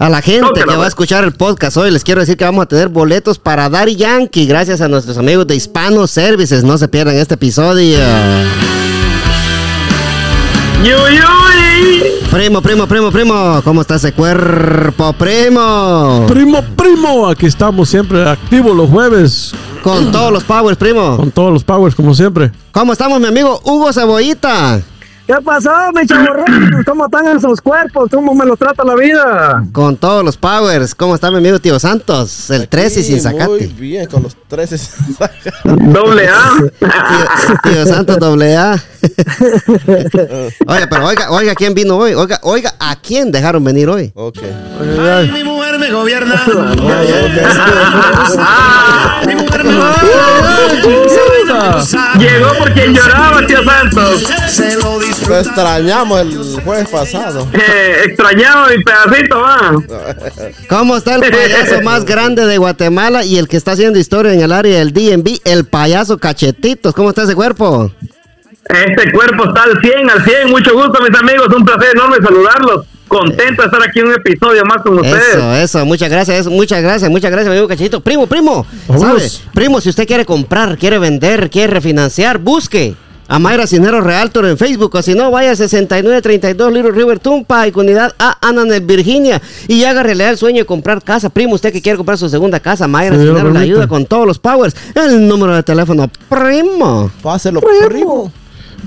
A la gente que va a escuchar el podcast hoy, les quiero decir que vamos a tener boletos para Daddy Yankee, gracias a nuestros amigos de Hispano Services. No se pierdan este episodio. ¡Yuy, Primo, primo, primo, primo, ¿cómo está ese cuerpo, primo? Primo, primo, aquí estamos siempre activos los jueves Con todos los powers, primo. con todos los powers como siempre. ¿Cómo estamos, mi amigo Hugo Cebollita? ¿Qué pasó, mi chavorrón? ¿Cómo están esos cuerpos? ¿Cómo me los trata la vida? Con todos los powers. ¿Cómo está mi amigo Tío Santos? El 13 y sin Muy sacate. bien, con los 13 sin sacate. Doble A. Tío, tío Santos doble A. oiga, pero oiga, oiga, ¿quién vino hoy? Oiga, oiga, ¿a quién dejaron venir hoy? Ok. Ay, Mi mujer me gobierna. Ah, Mi mujer me gobierna. Llegó por quien lloraba, tío Santos. Se lo Lo disfruta. extrañamos el jueves pasado. Eh, extrañaba mi pedacito, va. ¿Cómo está el payaso más grande de Guatemala y el que está haciendo historia en el área del DNB? El payaso Cachetitos. ¿Cómo está ese cuerpo? Este cuerpo está al 100, al 100. Mucho gusto, mis amigos. Un placer enorme saludarlos. Contento de estar aquí en un episodio más con ustedes. Eso, eso, muchas gracias, eso, muchas gracias, muchas gracias, mi amigo Cachito. Primo, primo, ¿sabe? Vámonos. Primo, si usted quiere comprar, quiere vender, quiere refinanciar, busque a Mayra Cisneros Realtor en Facebook, o si no, vaya a 6932 Little River Tumpa y unidad A Ananet, Virginia, y haga realidad el sueño de comprar casa. Primo, usted que quiere comprar su segunda casa, Mayra Sí, Cisneros le ayuda con todos los powers. El número de teléfono, primo. Páselo, primo.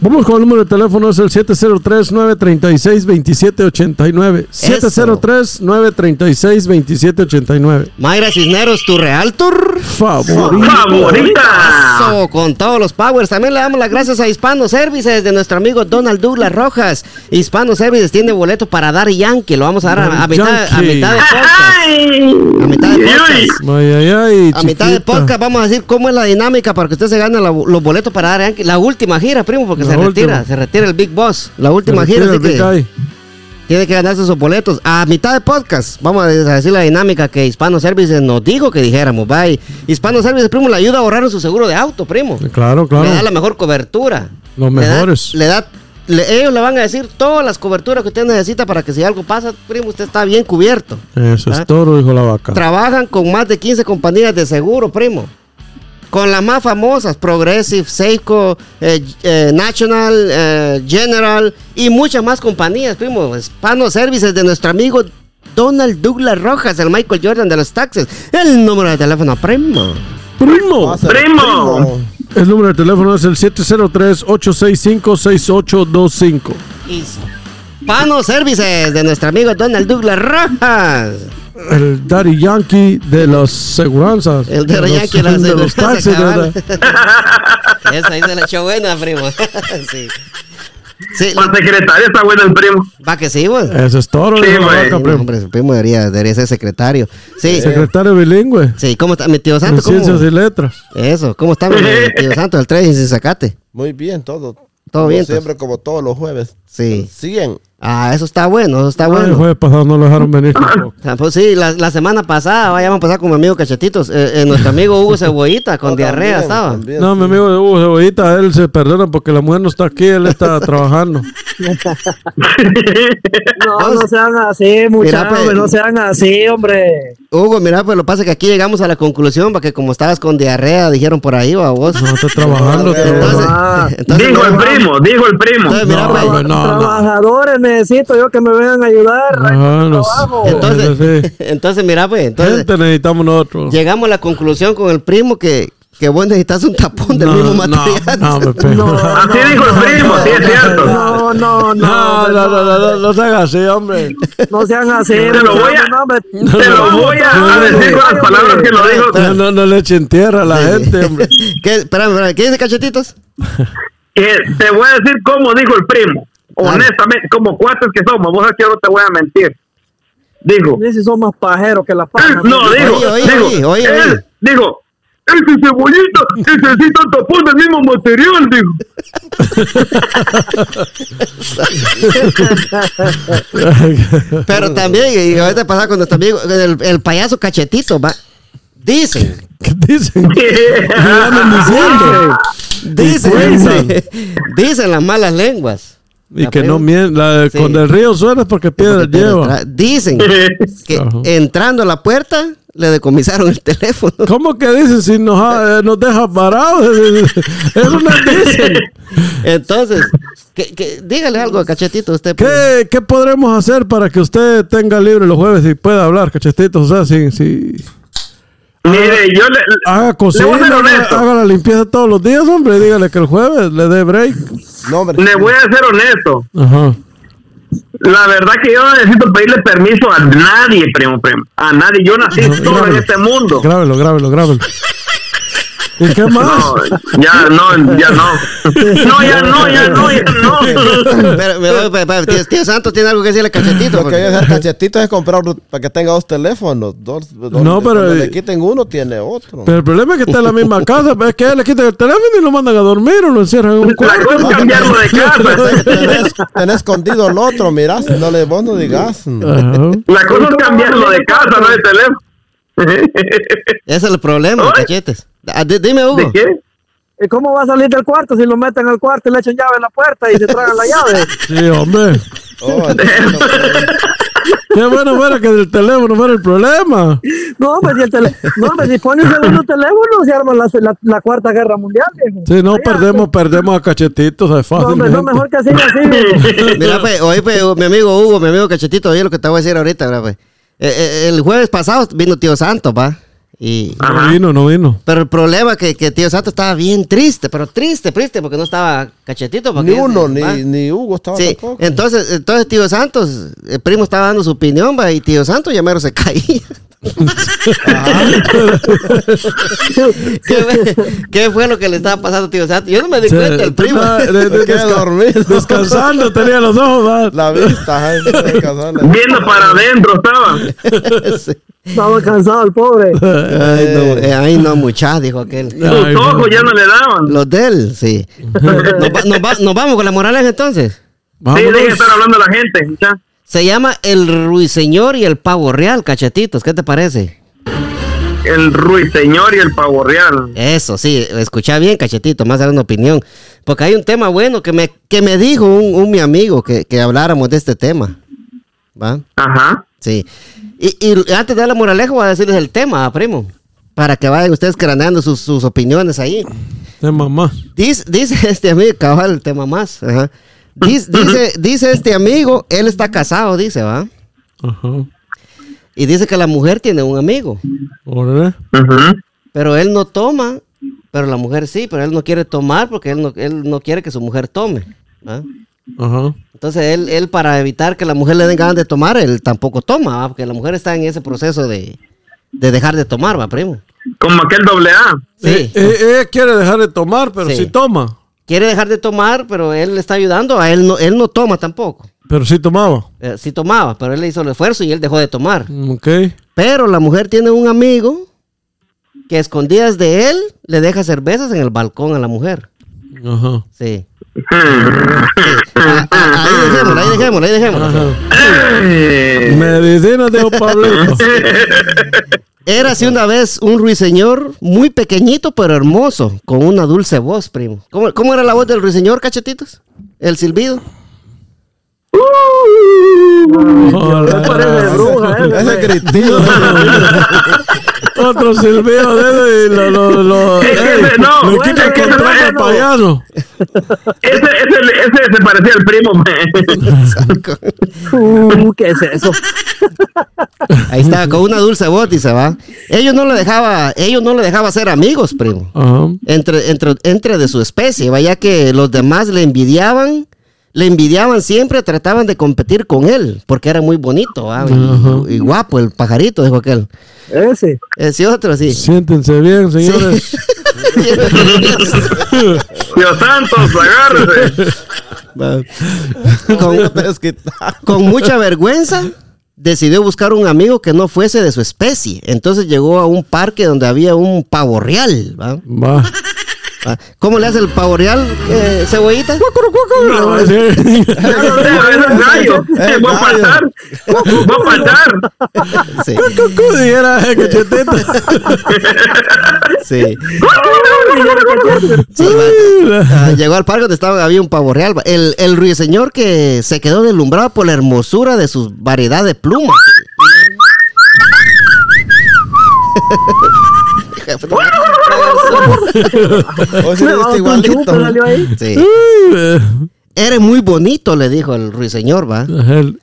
Vamos con el número de teléfono, es el 703-936-2789. 703-936-2789. Mayra Cisneros, tu Realtor. ¡Favorita! Eso, con todos los powers. También le damos las gracias a Hispano Services de nuestro amigo Donald Douglas Rojas. Hispano Services tiene boleto para dar Yankee. Lo vamos a dar a, mitad, a Yankee. mitad de podcast. A mitad de podcast. Ay, ay, ay, A mitad de podcast vamos a decir cómo es la dinámica para que usted se gane la- los boletos para dar Yankee. La última gira, primo, porque Se retira. Se retira el Big Boss. La última gira, así que tiene que ganarse esos boletos. A mitad de podcast, vamos a decir la dinámica que Hispano Services nos dijo que dijéramos. Bye. Hispano Services, primo, le ayuda a ahorrar su seguro de auto, primo. Claro, claro. Le da la mejor cobertura. Los Le da- mejores. Le da, le- ellos le van a decir todas las coberturas que usted necesita para que si algo pasa, primo, usted está bien cubierto. Eso ¿Ah? es todo, dijo la vaca. Trabajan con más de 15 compañías de seguro, primo. Con las más famosas, Progressive, Seiko, eh, eh, National, eh, General y muchas más compañías, primo. Hispano Services de nuestro amigo Donald Douglas Rojas, el Michael Jordan de los taxes. El número de teléfono, primo. Primo. Primo. El número de teléfono es el 703-865-6825. Hispano Services de nuestro amigo Donald Douglas Rojas. El Daddy Yankee de las seguranzas. El de los- Yankee, la de los aseguranza, taxis. Esa ahí se la echó buena, primo. sí. Sí, Para secretario está bueno el primo. va que sí, güey. Eso es todo, Sí, primo. hombre, el primo debería, debería ser secretario. Sí, Secretario bilingüe. sí, ¿cómo está mi tío En Santo? ¿Cómo? ciencias y letras. Eso, ¿cómo está mi tío Santo? El 3 y sacate. Muy bien, todo. Todo Como bien, Siempre como todos los jueves. Sí. 100. Ah, eso está bueno, eso está Ay, El bueno. jueves pasado no lo dejaron venir tampoco. Ah, Pues sí, la, la semana pasada, vaya, vamos a pasar con mi amigo Cachetitos. Eh, eh, nuestro amigo Hugo Cebollita con No, diarrea también, estaba. también, No, sí. mi amigo de Hugo Cebollita, él se perdona porque la mujer no está aquí, él está trabajando. No, no sean así, muchachos, pues. no sean así, hombre. Hugo, mira, pues lo que pasa es que aquí llegamos a la conclusión, porque como estabas con diarrea, dijeron por ahí, va vos. No está trabajando. Entonces- Entonces, Ah. entonces, dijo el primo, dijo el primo. entonces, mira, No, pues, no. Trabajadores necesito yo que me vengan a ayudar. No trabajo. entonces, Sí. entonces, mira, pues, entonces, Gente necesitamos nosotros. llegamos a la conclusión con el primo que, que vos necesitas un tapón del No, mismo no, material. no, me pego. Así dijo el primo, sí es cierto. No, no, no, No, no, no, no, no, no se haga así, hombre. no sean así. Te lo voy a- no. Te lo voy a, a decir con las palabras que lo dijo. No, no, no le echen tierra a la gente, hombre. ¿Qué, espérame, espérame, ¿qué dice Cachetitos? Eh, te voy a decir cómo dijo el primo. Honestamente, como cuates que somos, vos yo no te voy a mentir. Dijo, Ni si son más pajeros que la paja. no, Oye, oye, oye, él, dijo, ese cebollita necesita tapón del mismo material, dijo. Pero también, y ahorita pasa con nuestro amigo, el, el payaso Cachetito, va. Dicen, ¿Qué dicen? ¿Qué andan diciendo? dicen, dicen las malas lenguas Y La que no Sí. Cuando el río suena es porque piedra lleva. Dicen que Ajá. entrando a la puerta le decomisaron el teléfono. ¿Cómo que dicen si nos, ha- eh, nos deja parados? Eso no dicen. Entonces, que, que- dígale algo a Cachetito usted. ¿Qué, ¿Qué podremos hacer para que usted tenga libre los jueves y pueda hablar, cachetitos? O sea, si, si Mire, yo le, haga cocina, le voy a ser haga, honesto. haga la limpieza todos los días, hombre. Dígale que el jueves le dé break. No, hombre. Le voy a ser honesto. Ajá. La verdad que yo no necesito pedirle permiso a nadie, primo, primo. A nadie. Yo nací No, solo en este mundo. Grábelo, grábelo, grábelo. ¿Y qué más? No, ya no, ya no. No, ya no, ya no, ya no. Pero, pero, pero, pero, tío, tío Santos tiene algo que decirle a Cachetito. Lo que hay porque- que hacer cachetito es comprar para que tenga dos teléfonos. Dos, dos- No, pero- le quiten uno, tiene otro. Pero el problema es que está en la misma casa. Es que a él le quitan el teléfono y lo mandan a dormir o lo encierran en un La cuarto. cosa es cambiarlo de casa. tenés, tenés escondido el otro, mirás, no le, vos no digas. La cosa es cambiarlo de casa, no de teléfono. Ese es el problema. Cachetes. Ah, di- Dime, Hugo. ¿De qué? ¿Y cómo va a salir del cuarto si lo meten al cuarto y le echan llave en la puerta y se tragan la llave? Sí, hombre. Oh, pero- Qué bueno fuera que del teléfono fuera el problema. No, pues si, el tele- no, pues si pone un segundo teléfono se arma la, la, la cuarta guerra mundial, viejo. Sí, no, perdemos, perdemos a cachetitos, es No, fácil. hombre, no, mejor que así, así. viejo. Mira, pues, oye, pues, mi amigo Hugo, mi amigo Cachetito, oye lo que te voy a decir ahorita, mira, pues. Eh, eh, el jueves pasado vino Tío Santos, va. Y, No vino, no vino. pero el problema es que, que Tío Santos estaba bien triste, pero triste, triste, porque no estaba Cachetito. porque Ni uno, ni, ni Hugo estaba Sí, tampoco. entonces, entonces Tío Santos, el primo estaba dando su opinión, va, y Tío Santos ya mero se caía. ¿Qué, fue, qué fue lo que le estaba pasando a Tío Santos? Yo no me di cuenta, el primo. estaba de- de- desca- descansando, tenía los ojos. va. La vista, ay, descansando. Viendo para adentro estaba. Sí. Estaba cansado el pobre. Ay, no, eh, ay, no, mucha, dijo aquel. Ay, no. ojos ya no le daban. Los de él, sí. Nos, va- nos va- nos vamos con la moraleja entonces. Sí, Vámonos. deje de estar hablando la gente. Se llama El Ruiseñor y el Pavo Real, cachetitos. ¿Qué te parece? El ruiseñor y el pavo real. Eso, sí, escucha bien, cachetito, más dar una opinión. Porque hay un tema bueno que me, que me dijo un, un mi amigo que, que habláramos de este tema. ¿Va? Ajá. Sí. Y, y antes de dar la moraleja, voy a decirles el tema, primo. Para que vayan ustedes craneando sus, sus opiniones ahí. De mamá. Dice, dice este amigo, cabal, el tema más. Ajá. Dice, dice, dice este amigo, él está casado, dice, ¿va? Ajá. Y dice que la mujer tiene un amigo. Órale. Ujú. Pero él no toma, pero la mujer sí, pero él no quiere tomar porque él no, él no quiere que su mujer tome. ¿va? Ajá. Entonces él, él para evitar que la mujer le den ganas de tomar, él tampoco toma, ¿va? porque la mujer está en ese proceso de, de dejar de tomar, va, primo. Como aquel doble A. Sí. Eh, eh, ella quiere dejar de tomar, pero Sí. sí, toma. Quiere dejar de tomar, pero él le está ayudando, a él no, él no toma tampoco. Pero sí tomaba. Eh, sí tomaba, pero él le hizo el esfuerzo y él dejó de tomar. Mm, Ok. Pero la mujer tiene un amigo que a escondidas de él le deja cervezas en el balcón a la mujer. Ajá. Sí. Hmm. Ah, ah, ahí dejémoslo, ahí dejémoslo, ahí dejémoslo. Eh, Medicina de Pablito. Era así una vez un ruiseñor muy pequeñito pero hermoso, con una dulce voz, primo. ¿Cómo, cómo era la voz del ruiseñor, cachetitos? El silbido. ¿eh? Ese gritillo. Otro silbido de eso y lo, lo, lo, Es que ey, ese- no, quita el al payano. ese, ese, ese se parecía al primo. me. Uh, ¿Qué es eso? Ahí está, con una dulce voz, dice, va. Ellos no le dejaba, ellos no le dejaba ser amigos, primo. Ajá. Entre, entre, entre de su especie, vaya que los demás le envidiaban, le envidiaban siempre, trataban de competir con él, porque era muy bonito, y, guapo el pajarito, dijo aquel. Ese. Ese otro, sí. Siéntense bien, señores. Dios santos, agárrese. con, mucha vergüenza, decidió buscar un amigo que no fuese de su especie. Entonces llegó a un parque donde había un pavo real, ¿va? Va. Ah, ¿Cómo le hace el pavo real, eh, cebollita? No, sí. Es un gallo. Es Voy a gallo. pasar. Voy a pasar. Sí, dijera eh, cachetito. sí. Sí, va. Ah, llegó al parque donde estaba, había un pavo real. va. El, el ruiseñor que se quedó deslumbrado por la hermosura de su variedad de plumas. O igualito. salió ahí. Sí. Eh, Eres muy bonito, le dijo el ruiseñor, va. el-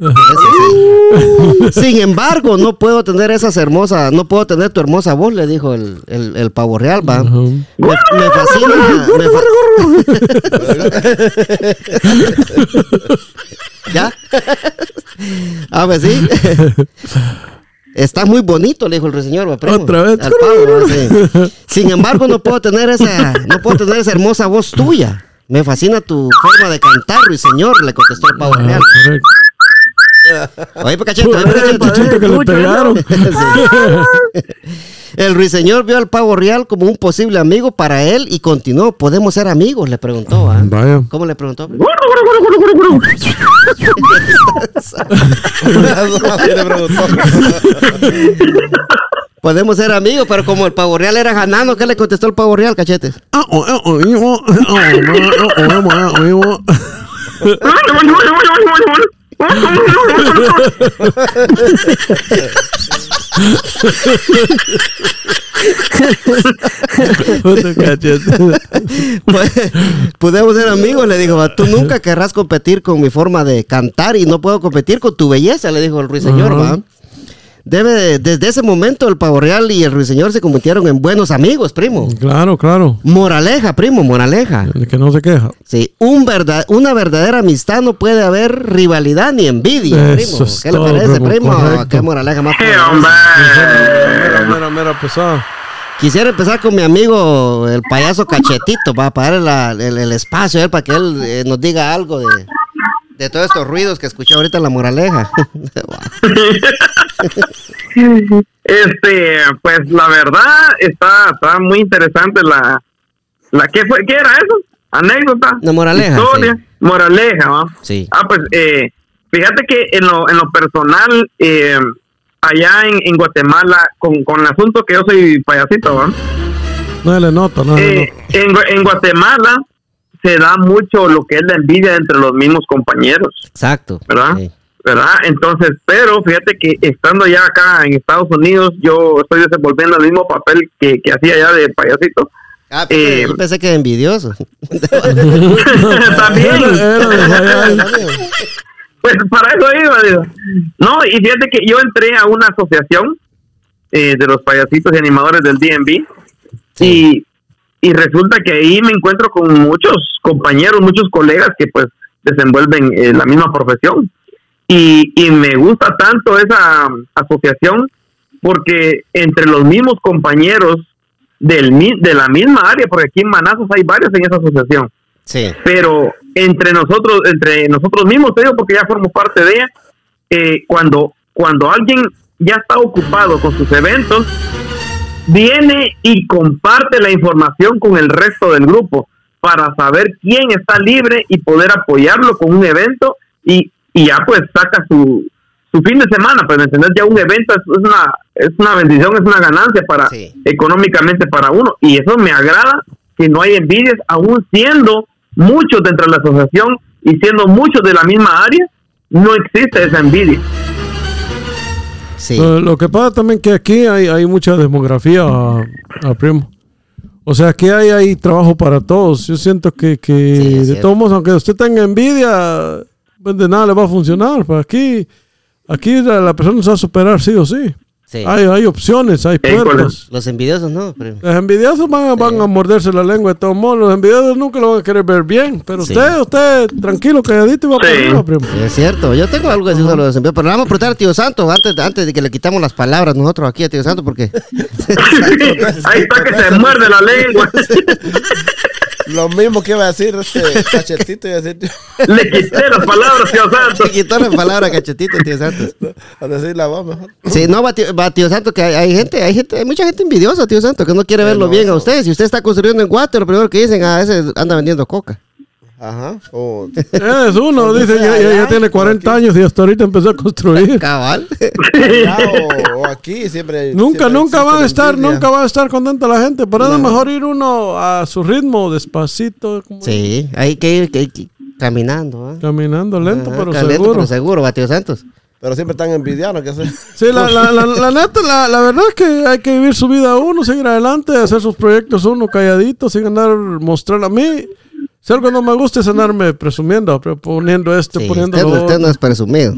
Ese sí. Sin embargo, no puedo tener esas hermosas, no puedo tener tu hermosa voz, le dijo el, el, el pavo real, va. Me, me fascina. me fa- ¿Ya? A ver, sí. Está muy bonito, le dijo el ruiseñor, primo. Otra vez. Al pavo, sí. Sin embargo, no puedo tener esa, no puedo tener esa hermosa voz tuya. Me fascina tu forma de cantar, ruiseñor, le contestó el pavo Ah, real. correcto. Oye, cachete, oye. Chichito que le pegaron. Sí. El ruiseñor vio al pavo real como un posible amigo para él y continuó. ¿Podemos ser amigos? Le preguntó. ¿ah? Vaya. ¿Cómo le preguntó? Así le preguntó. Podemos ser amigos, pero como el pavo real era ganano, ¿qué le contestó el pavo real, cachetes? Cachete. Pues, Podemos ser amigos, le dijo. Tú nunca querrás competir con mi forma de cantar y no puedo competir con tu belleza, le dijo el ruiseñor. Debe, desde ese momento el pavo real y el ruiseñor se convirtieron en buenos amigos, primo. Claro, claro. Moraleja, primo, moraleja. El que no se queja. Sí, un verdad, una verdadera amistad no puede haber rivalidad ni envidia, Eso primo. es ¿Qué le parece, primo, correcto. Qué moraleja más ¡Qué poderosa. hombre! Mira, mira, mira, pesado. Quisiera empezar con mi amigo, el payaso Cachetito, para darle la- el, el espacio a él, para que él eh, nos diga algo de, de todos estos ruidos que escuché ahorita en la moraleja. Este, pues la verdad está, está muy interesante la, la ¿qué fue? ¿Qué era eso? Anécdota. La moraleja, Historia. sí. Moraleja, ¿va? Sí. Ah, pues eh, fíjate que en lo, en lo personal, eh, allá en, en Guatemala, con, con el asunto que yo soy payasito, ¿va? No le nota, no le Eh, en, en Guatemala se da mucho lo que es la envidia entre los mismos compañeros. Exacto. ¿verdad? Sí. ¿verdad? Entonces, pero fíjate que estando ya acá en Estados Unidos, yo estoy desenvolviendo el mismo papel que, que hacía ya de payasito. Ah, pensé- Eh, yo pensé que envidioso. También, pues para eso iba, digo. No, y fíjate que yo entré a una asociación eh, de los payasitos y animadores del DMV y, y resulta que ahí me encuentro con muchos compañeros, muchos colegas que pues desenvuelven eh, la misma profesión. Y, y me gusta tanto esa asociación porque entre los mismos compañeros del, mi- de la misma área, porque aquí en Manazos hay varios en esa asociación, Sí. pero entre nosotros, entre nosotros mismos, te digo, porque ya formo parte de ella, eh, cuando, cuando alguien ya está ocupado con sus eventos, viene y comparte la información con el resto del grupo para saber quién está libre y poder apoyarlo con un evento y, y ya pues saca su, su fin de semana, pues ¿me entendés? Ya un evento es una, es una bendición, es una ganancia para Sí. económicamente para uno y eso me agrada que no hay envidias, aún siendo muchos dentro de la asociación y siendo muchos de la misma área, no existe esa envidia. Sí. Lo, lo que pasa también que aquí hay, hay mucha demografía, a, a primo. O sea, aquí hay, hay trabajo para todos. Yo siento que, que Sí, de cierto. todos modos, aunque usted tenga envidia, pues de nada le va a funcionar. Pues aquí, aquí la, la persona se va a superar sí o sí. Sí. Hay, hay opciones, hay puertas. Los envidiosos no, primo. Los envidiosos van, a- van a morderse la lengua de todos modos. Los envidiosos nunca lo van a querer ver bien. Pero Sí. usted, usted, tranquilo, calladito y va Sí. arriba, primo. Sí, es cierto, yo tengo algo que decir sobre los envidiosos, pero le vamos a preguntar a Tío Santo antes, antes de que le quitamos las palabras nosotros aquí a Tío Santo, porque Ahí está que se muerde la lengua. Lo mismo que iba a decir este cachetito. Iba a decir, Le quité las palabras, Dios santo. se quitó la palabra cachetito, Tío Santos. a decir la voz mejor. Sí, no, va, tío- va, tío Santo, que hay, hay gente, hay gente, hay mucha gente envidiosa, tío Santo, que no quiere verlo no, bien a eso. ustedes. Si usted está construyendo en Guate, lo primero que dicen, a veces anda vendiendo coca. Ajá. O, Es uno, dice, ya, ya- ya allá, tiene 40 aquí. años y hasta ahorita empezó a construir. Cabal. allá o, o aquí siempre. Nunca, siempre nunca van a estar, envidia. nunca va a estar contenta la gente. Por eso es mejor ir uno a su ritmo, despacito, como sí, hay que ir, que ir que- caminando. ¿ah? caminando lento, Ajá, pero lento, seguro. pero seguro, va, tío Santos. Pero siempre están envidiando, que sé. Sí, la, la, la, la neta, la, la verdad es que hay que vivir su vida uno, seguir adelante, hacer sus proyectos uno calladito, sin andar mostrando a mí. Si algo no me gusta es andarme presumiendo, pero poniendo esto, Sí, poniendo usted, usted no es presumido.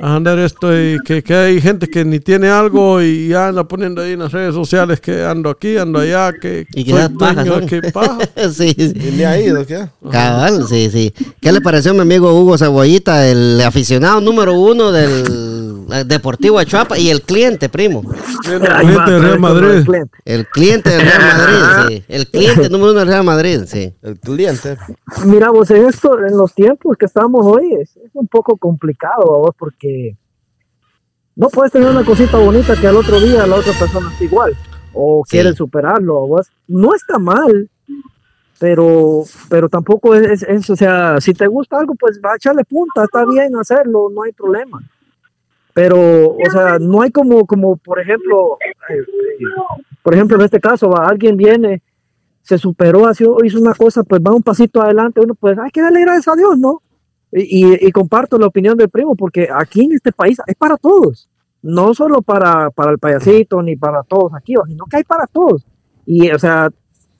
Andar esto y que, que hay gente que ni tiene algo y ya anda poniendo ahí en las redes sociales que ando aquí, ando allá, que Y soy paja, dueño, que paja. sí, sí. Y ha ido, ¿qué? Cabal, sí, sí. ¿Qué le pareció a mi amigo Hugo Cebollita, el aficionado número uno del Deportivo Achuapa y el cliente, primo? Cliente Ahí va, de Real Madrid. el cliente. El cliente del Real Madrid, sí. El cliente número uno del Real Madrid, sí. El cliente. Mira, vos, en, esto, en los tiempos que estamos hoy es, es un poco complicado, vos, porque no puedes tener una cosita bonita que al otro día la otra persona está igual o Sí. quiere superarlo. vos. No está mal, pero pero tampoco es, es- es, o sea, si te gusta algo, pues va a echarle punta, está bien hacerlo, no hay problema. Pero, o sea, no hay como, como por ejemplo, eh, eh, por ejemplo, en este caso, va, alguien viene se superó, hizo, hizo una cosa, pues va un pasito adelante, uno pues hay que darle gracias a Dios, ¿no? Y, y- y comparto la opinión del primo, porque aquí en este país es para todos, no solo para, para el payasito ni para todos aquí, sino que hay para todos. Y, o sea,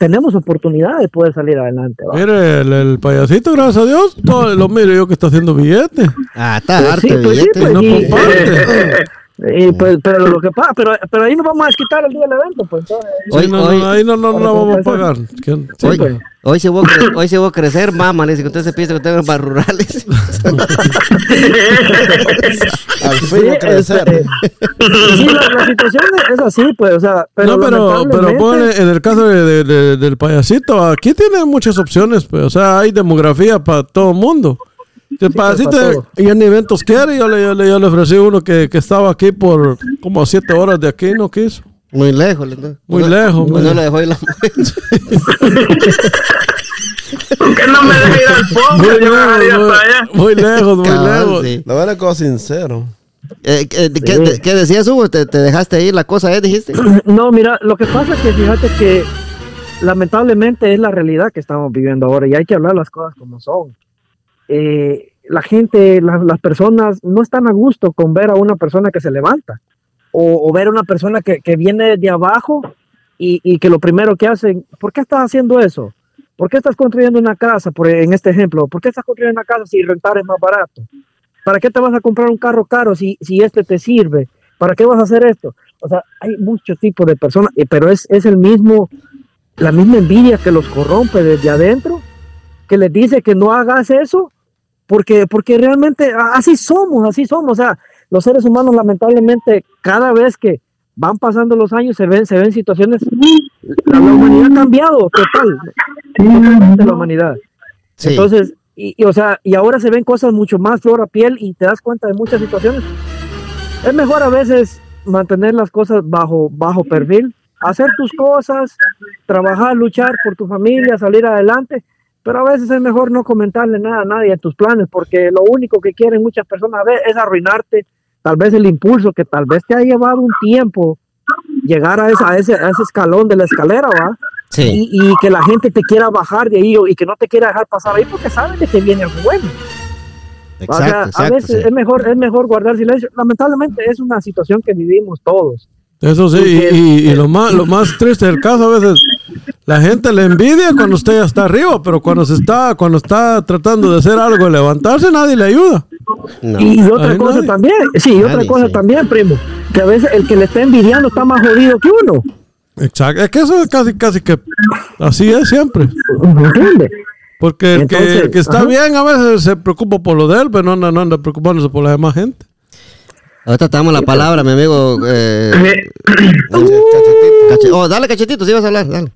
tenemos oportunidad de poder salir adelante. ¿va? Mire, el, el payasito, gracias a Dios, todo, lo miro yo que está haciendo billetes. Ah, está Pues harto sí, pues sí, billete. pues no sí. comparte. Y, pues, pero lo que pasa, pero, pero ahí nos vamos a desquitar el día del evento, pues. entonces, Hoy- Sí, no, hoy- no, ahí no, no, no vamos a pagar. Sí, Hoy, pues. hoy, si voy a hoy si voy a crecer, mamá, le dice que usted se piensa que tengo para rurales. Al fin Sí, va a crecer. este, sí, la, la situación es así, pues, o sea, pero no, pero, pero en el caso de- de- de- del payasito, aquí tiene muchas opciones, pues, o sea, hay demografía para todo el mundo. Payasito para todo. y en eventos quiere, yo le, yo le, yo le ofrecí uno que, que estaba aquí por como siete horas de aquí, no quiso. Muy lejos. le- Muy no- lejos, No, lo dejó ir la ¿Por qué no me deja ir al Muy fondo? Dejaría lejos, muy, muy lejos, muy Cabal, lejos. sí. La verdad, como sincero. Eh, eh, ¿qué, de- qué decías, Hugo? ¿Te, te dejaste ir la cosa, eh? Dijiste. No, mira, lo que pasa es que fíjate que lamentablemente es la realidad que estamos viviendo ahora y hay que hablar las cosas como son. Eh, la gente, la- las personas no están a gusto con ver a una persona que se levanta o, o ver a una persona que, que viene de abajo y, y que lo primero que hacen, ¿por qué estás haciendo eso? ¿Por qué estás construyendo una casa? Por, en este ejemplo, ¿por qué estás construyendo una casa si rentar es más barato? ¿Para qué te vas a comprar un carro caro si, si este te sirve? ¿Para qué vas a hacer esto? O sea, hay muchos tipos de personas, eh, pero es, es el mismo, la misma envidia que los corrompe desde adentro, que les dice que no hagas eso, porque, porque realmente así somos, así somos. O sea, los seres humanos lamentablemente cada vez que van pasando los años se ven, se ven situaciones, la, la humanidad ha cambiado total, totalmente la humanidad. Sí. Entonces, y, y, o sea, y ahora se ven cosas mucho más flor a piel y te das cuenta de muchas situaciones. Es mejor a veces mantener las cosas bajo, bajo perfil, hacer tus cosas, trabajar, luchar por tu familia, salir adelante, pero a veces es mejor no comentarle nada a nadie en tus planes, porque lo único que quieren muchas personas a ver es arruinarte, tal vez el impulso que tal vez te ha llevado un tiempo llegar a, esa, a, ese, a ese escalón de la escalera, ¿va? Sí. y, y que la gente te quiera bajar de ahí y que no te quiera dejar pasar ahí porque saben de que viene algo bueno. Exacto, o sea, a exacto. veces sí. es mejor es mejor guardar silencio. Lamentablemente es una situación que vivimos todos. Eso sí, y, y- y lo, más, lo más triste del caso a veces, la gente le envidia cuando usted ya está arriba, pero cuando se está, cuando está tratando de hacer algo, levantarse, nadie le ayuda. No. Y, y otra cosa nadie. también, sí, y otra cosa sí. también, primo, que a veces el que le está envidiando está más jodido que uno. Exacto, es que eso es casi, casi que así es siempre. ¿Me entiendes? Porque el, que, Entonces, el que está ajá. bien a veces se preocupa por lo de él, pero no anda, no anda preocupándose por la demás gente. Ahorita te damos la palabra, mi amigo. Eh, Cache- cachetito. cache- oh, dale, cachetito, si vas a hablar, dale.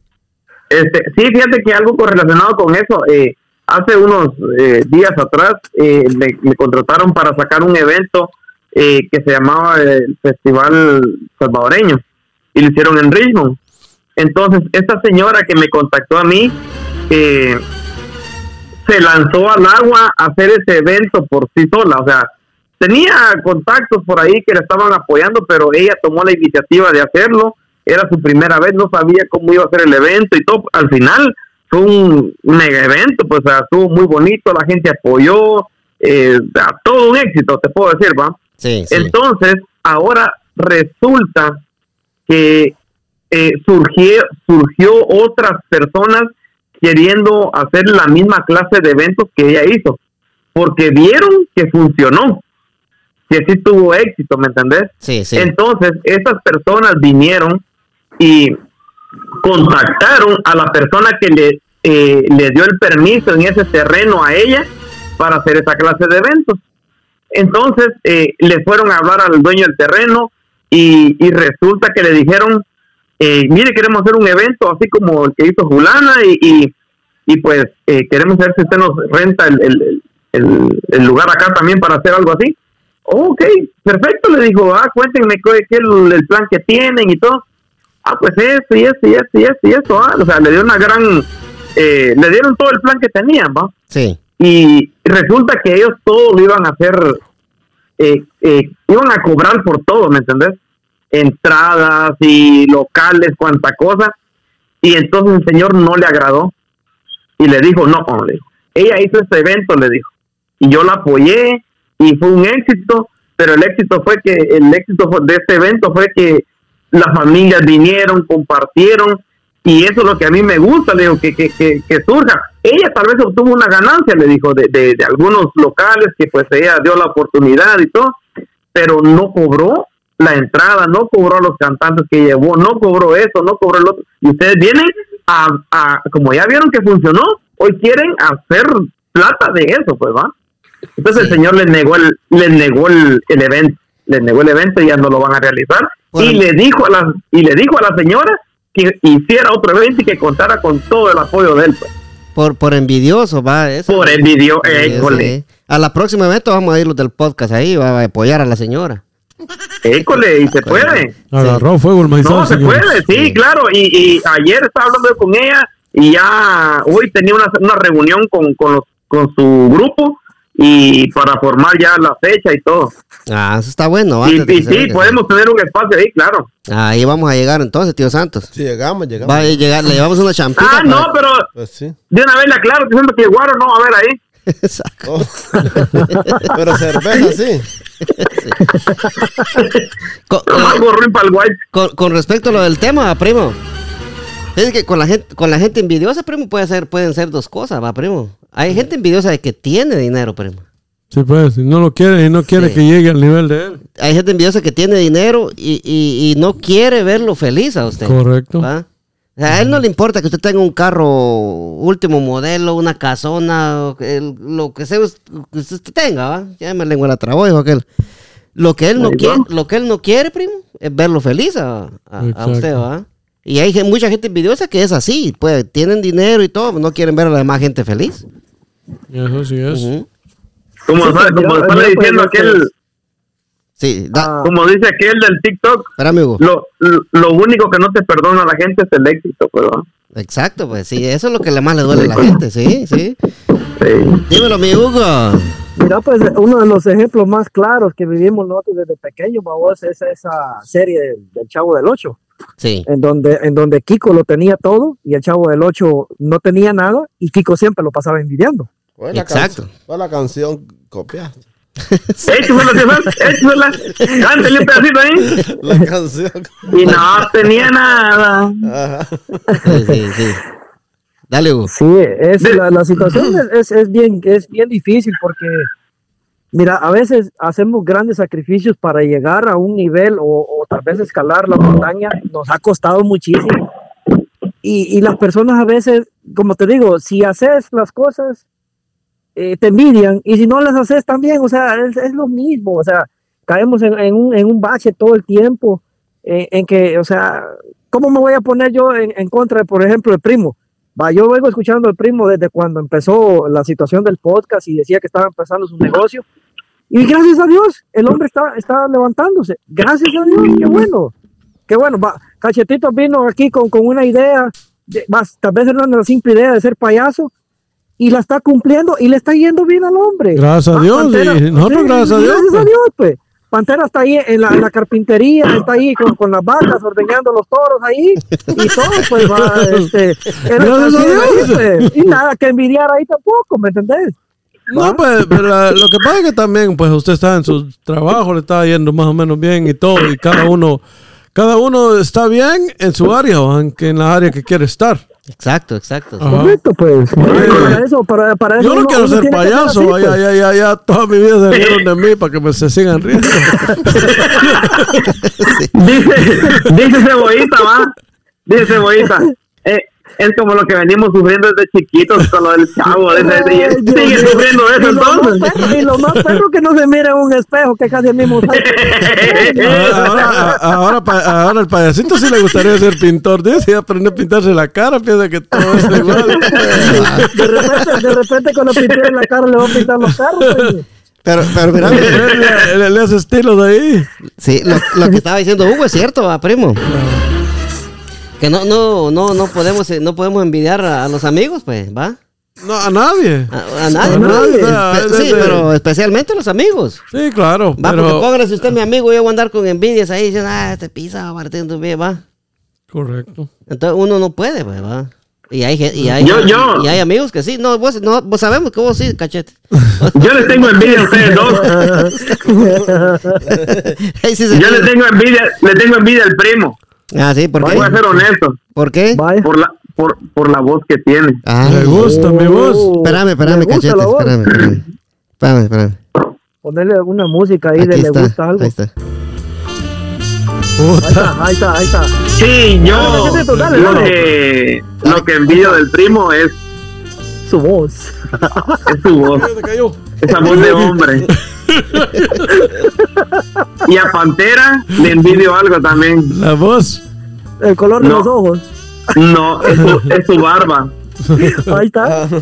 Este, sí, fíjate que algo correlacionado con eso. eh, hace unos eh, días atrás eh, me, me contrataron para sacar un evento eh, que se llamaba el Festival Salvadoreño y lo hicieron en Richmond. Entonces, esta señora que me contactó a mí se lanzó al agua a hacer ese evento por sí sola. O sea, tenía contactos por ahí que le estaban apoyando, pero ella tomó la iniciativa de hacerlo. Era su primera vez, no sabía cómo iba a ser el evento y todo. Al final fue un mega evento, pues o sea, estuvo muy bonito, la gente apoyó, eh, a todo un éxito, te puedo decir, ¿va? Sí, sí. Entonces, ahora resulta que eh, surgió, surgió otras personas queriendo hacer la misma clase de eventos que ella hizo, porque vieron que funcionó, que sí tuvo éxito, ¿me entendés? Sí, sí. Entonces, esas personas vinieron y contactaron a la persona que le, eh, le dio el permiso en ese terreno a ella para hacer esa clase de eventos. Entonces, eh, le fueron a hablar al dueño del terreno y, y resulta que le dijeron, eh, mire, queremos hacer un evento así como el que hizo Julana y, y, y pues eh, queremos ver si usted nos renta el, el, el, lugar acá también para hacer algo así. Ok, perfecto, le dijo, ah, cuéntenme qué qué es el plan que tienen y todo. Ah, pues esto y esto y esto y esto y esto, ah, o sea, le dio una gran, eh, le dieron todo el plan que tenían, ¿va? Sí. y resulta que ellos todo lo iban a hacer, eh, eh, iban a cobrar por todo, ¿me entendés? Entradas y locales, cuanta cosa, y entonces el señor no le agradó y le dijo, no, le dijo, ella hizo este evento, le dijo, y yo la apoyé y fue un éxito, pero el éxito fue que, el éxito de este evento fue que las familias vinieron, compartieron, y eso es lo que a mí me gusta, le digo, que, que, que, que surja. Ella tal vez obtuvo una ganancia, le dijo, de, de, de algunos locales que pues ella dio la oportunidad y todo, pero no cobró la entrada, no cobró a los cantantes que llevó, no cobró eso, no cobró el otro. Y ustedes vienen a, a como ya vieron que funcionó, hoy quieren hacer plata de eso, pues va. Entonces el señor les negó el, les negó el, el evento, les negó el evento y ya no lo van a realizar. Bueno. y le dijo a la, y le dijo a la señora que hiciera otro evento y que contara con todo el apoyo de él, pues. Por, por envidioso, va. Eso. Por Sí, école, sí. A la próxima evento vamos a ir los del podcast ahí, va a apoyar a la señora. école, y se puede. Agarró fuego el maizal. No, se señores. puede, sí, claro. Y, y ayer estaba hablando yo con ella y ya hoy tenía una, una reunión con, con, los- con su grupo y para formar ya la fecha y todo. Ah, eso está bueno. va, Y, y sí, podemos tener un espacio ahí, claro. Ahí vamos a llegar entonces, tío Santos. Sí, llegamos, llegamos. Va a llegar, le llevamos una champita. Ah, no, pero Pues sí. de una vez le aclaro que siempre que Guaro no va a ver ahí. Exacto. Oh. Pero cerveza, sí. Con, para el guay. con- con respecto a lo del tema, primo. Es que con la gente, con la gente envidiosa, primo, puede ser, pueden ser dos cosas, va, primo. Hay gente envidiosa de que tiene dinero, primo. Sí, pues, si no lo quiere y no quiere Sí. que llegue al nivel de él. Hay gente envidiosa que tiene dinero y, y- y no quiere verlo feliz a usted. Correcto. ¿va? O sea, a él no le importa que usted tenga un carro último modelo, una casona, el- lo que sea que usted tenga, ¿va? Ya me lengua la trabó, dijo aquel. Lo que él no quiere, lo que él no quiere, primo, es verlo feliz a, a- a usted, ¿va? Y hay mucha gente envidiosa que es así, pues tienen dinero y todo, no quieren ver a la demás gente feliz. Eso sí es. Como, Sí, pero como pues, diciendo aquel, pues. Sí, da, Ah, como dice aquel del TikTok, espérame, Hugo. lo, lo, lo único que no te perdona a la gente es el éxito, pues, ¿no? Exacto, pues sí, eso es lo que le más le duele a la gente, sí, sí. Sí. Dímelo, mi Hugo. Mira, pues uno de los ejemplos más claros que vivimos nosotros desde pequeños, vos, es esa serie del, del Chavo del Ocho, Sí, en donde, en donde Kiko lo tenía todo y el Chavo del Ocho no tenía nada y Kiko siempre lo pasaba envidiando. ¿Cuál es la Exacto. es la canción copiaste? Échasela, tío, échasela. Cántale un pedacito ahí. La canción. Y no tenía nada. Ajá. sí, sí, sí. Dale, Hugo. Sí, es, la, la situación es, es bien, es bien difícil porque, mira, a veces hacemos grandes sacrificios para llegar a un nivel o, o tal vez escalar la montaña, nos ha costado muchísimo. Y, y las personas a veces, como te digo, si haces las cosas, eh, te envidian y si no las haces también, o sea, es, es lo mismo, o sea, caemos en, en un, en un bache todo el tiempo, eh, en que, o sea, ¿cómo me voy a poner yo en, en contra, de, por ejemplo, el primo? Va, yo vengo escuchando al primo desde cuando empezó la situación del podcast y decía que estaba empezando su negocio. Y gracias a Dios, el hombre está, está levantándose. Gracias a Dios, qué bueno. Qué bueno. Va, Cachetito vino aquí con, con una idea, de- vas, tal vez era una simple idea de ser payaso, y la está cumpliendo y le está yendo bien al hombre. Gracias a Va, Dios, y nosotros gracias a Dios, Gracias a pues. Dios, pues. Pantera está ahí en la, en la carpintería, está ahí con, con las vacas, ordeñando los toros ahí, y todo, pues va, este, era Gracias a Dios. ahí, pues. y nada que envidiar ahí tampoco, ¿me entendés? No, pues, pero la- lo que pasa es que también, pues, usted está en su trabajo, le está yendo más o menos bien y todo, y cada uno, cada uno está bien en su área, o aunque en la área que quiere estar. Exacto, exacto. Ajá. Correcto, pues. Para eso, para, para eso Yo no uno- quiero uno ser payaso, así, ya, pues. ya, ya, ya, toda mi vida se rieron de mí para que me se sigan riendo. Dice, dice Cebollita, va. Dice Cebollita. Eh, es como lo que venimos sufriendo desde chiquitos con lo del chavo. Dice, Ay, Dios ¿Sigue sufriendo Y eso lo más entonces? perro- Y lo más perro que no se mira en un espejo, que casi el mismo Ahora, ahora, ahora, pa- ahora el payasito sí le gustaría ser pintor, dice, y aprende a pintarse la cara, piensa que todo es igual. De repente, de repente con la pintura en la cara le va a pintar los carros. Pero, pero mira, le, le- le hace estilos ahí. sí, lo, lo que estaba diciendo Hugo es cierto, va, primo. Que no, no, no, no podemos, eh, no podemos envidiar a, a los amigos, pues, va. No, a nadie. A, a nadie. A nadie, o sea, Espe- es sí, pero especialmente los amigos. Sí, claro, Va, porque pero... póngale si usted es mi amigo, yo voy a andar con envidias ahí diciendo, ah, este pisa, tu bien, va. Correcto. Entonces uno no puede, pues, va. Y hay, y hay, Yo- yo- y hay amigos que sí. No, vos, no, vos sabemos que vos sí, cachete. Yo les tengo envidia a ustedes dos. Yo le tengo envidia, le tengo envidia al primo. Ah, sí, ¿por qué? Voy a ser honesto. ¿Por qué? Por la, por, por la voz que tiene. Ah, Me gusta mi voz. espérame, espérame, ¿Le gusta cachete, la voz? espérame, espérame. Espérame, espérame. Ponerle alguna música ahí de Aquí le está, gusta algo. ahí está. Ahí está, ahí está, ahí está. Sí, yo Dale, Cachete, dale, lo dale. que, lo que envidio del primo es, Su voz. es su voz. Esa voz de hombre. Y a Pantera le envidio algo también. La voz. El color de No. los ojos. No, es su, es su barba. Ahí está.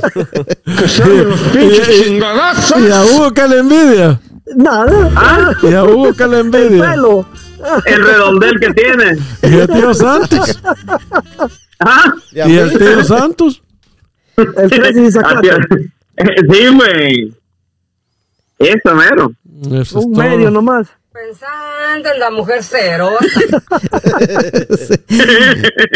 Y, y a Hugo que le envidia. Nada. Ah, Y a Hugo que le El envidia. pelo. el redondel que tiene. Y el tío Santos. Ah, Y Y el tío Santos. El y es. Sí, güey. Eso, mero. Eso es Un todo. medio nomás. Pensando en la mujer cero.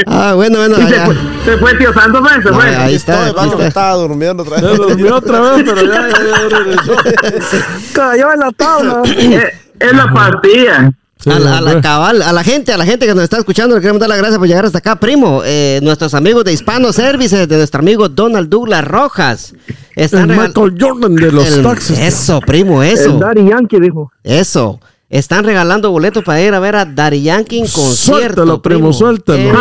Ah, bueno, bueno, se fue, se fue tío Santos, ¿ves? Se No, fue. ahí está, estoy, aquí está. estaba durmiendo otra Se vez. durmió otra vez, pero ya, ya, ya regresó. Cayó en la tabla. Es, es la pastilla. Sí, a, la, a la hombre. cabal, a la gente, a la gente que nos está escuchando, le queremos dar las gracias por llegar hasta acá, primo. Eh, nuestros amigos de Hispano Services, de nuestro amigo Donald Douglas Rojas. El Están regal- Michael Jordan de los el- taxis. Eso, primo, El eso. Daddy Yankee dijo. Eso. Están regalando boletos para ir a ver a Daddy Yankee en concierto. Suéltalo, primo, suéltalo.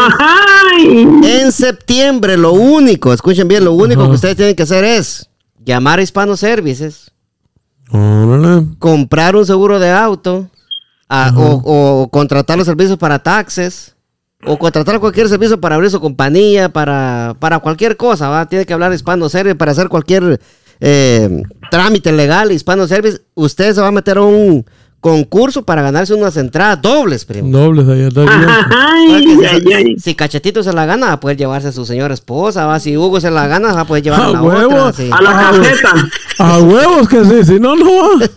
En, en septiembre, lo único, escuchen bien, lo único Ajá. que ustedes tienen que hacer es llamar a Hispano Services, Órale. comprar un seguro de auto a- o, o contratar los servicios para taxes o contratar cualquier servicio para abrir su compañía, para, para cualquier cosa, ¿va? Tiene que hablar Hispano Service para hacer cualquier eh, trámite legal, Hispano Service. Usted se va a meter a un concurso para ganarse unas entradas dobles, primo. Dobles de allá. Daddy Yankee. Ah, que ¡Ay! si, ay, ay. si Cachetito se la gana, va a poder llevarse a su señora esposa, ¿va? Si Hugo se la gana, va a poder llevar a ¡A la huevo! otra. sí. A la Ah, caseta. A huevos que sí, si no, no va.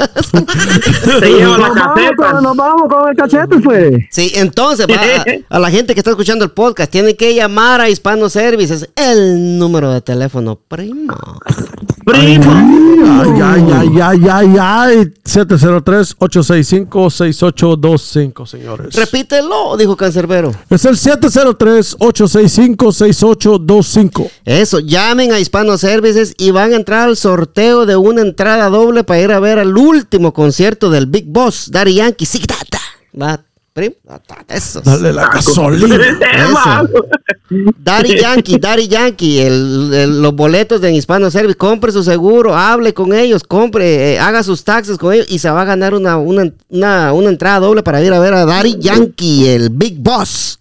Se lleva la Nos vamos, caseta. con, nos vamos con el cachete, pues. Sí, entonces, a, a la gente que está escuchando el podcast, tiene que llamar a Hispano Services, el número de teléfono, primo. Primo. Ay, ay, ay, ay, ay, ay. 703-865-6825, señores. Repítelo, dijo Cancerbero. Es el 703-865-6825. Eso, llamen a Hispano Services y van a entrar al sorteo de una entrada doble para ir a ver al último concierto del Big Boss, Daddy Yankee. Sí. Va, primo. Eso. Dale la gasolina. Eso. Daddy Yankee, Daddy Yankee, el- el- los boletos de Hispano Service, compre su seguro, hable con ellos, compre, eh, haga sus taxes con ellos y se va a ganar una, una, una, una entrada doble para ir a ver a Daddy Yankee, el Big Boss.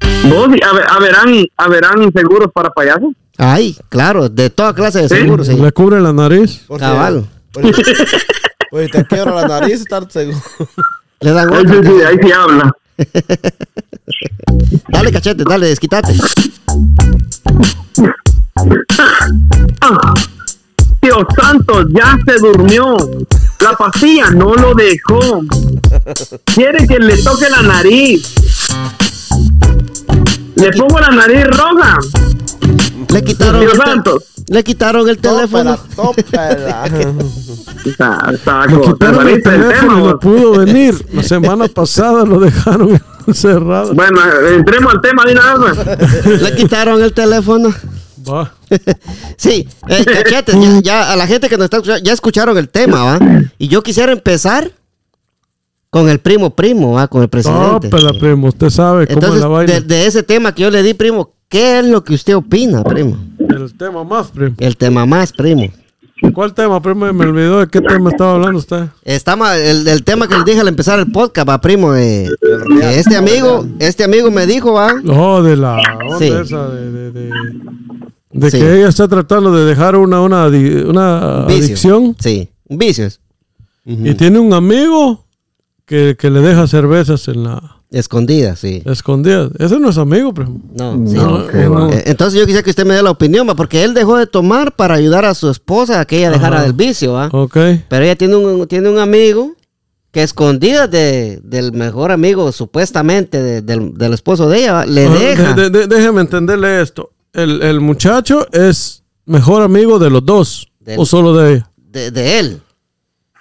¿Vos a, ver- a verán, a verán seguros para payasos? Ay, claro, de toda clase de seguros, sí. Le cubre la nariz. Cabal. Oye, te quiebra la nariz, estar seguro. Le dan Ahí otro. sí, sí, ahí sí habla. Dale, cachete, dale, desquítate. Ah, Dios santo, ya se durmió. La pastilla no lo dejó. Quiere que le toque la nariz. Le pongo la nariz roja. Le quitaron, Dios santo. Le quitaron el teléfono. Tópela, tópela. Te el teléfono no pudo venir. La semana pasada lo dejaron encerrado. Bueno, entremos al tema de una vez. pues. Le quitaron el teléfono. Va. Sí, eh, cachete, ya, ya a la gente que nos está escuchando, ya escucharon el tema, ¿va? Y yo quisiera empezar con el primo primo, ¿va? Con el presidente. Tópela, primo. Usted sabe cómo es Entonces, la vaina. de, de ese tema que yo le di, primo, ¿qué es lo que usted opina, primo? El tema más, primo. El tema más, primo. ¿Cuál tema, primo? Me olvidó de qué tema estaba hablando usted. Estamos, el, el tema que les dije al empezar el podcast, va, primo, eh, este amigo, este amigo me dijo, va, No, de la onda Sí. esa de, de, de, de Sí. que ella está tratando de dejar una, una, una vicio. adicción Sí, vicios. y tiene un amigo que, que le deja cervezas en la Escondida, sí. escondida. Ese no es amigo, primo. No, sí. No, no. Eh, Entonces yo quisiera que usted me dé la opinión, va, porque él dejó de tomar para ayudar a su esposa a que ella dejara Ajá. del vicio, ¿va? Ok. Pero ella tiene un, tiene un amigo que escondida de, del mejor amigo, supuestamente, de- del, del esposo de ella, ¿va? le deja. de- de- déjeme entenderle esto. El, el muchacho es mejor amigo de los dos Del- o solo de ella. de, de él.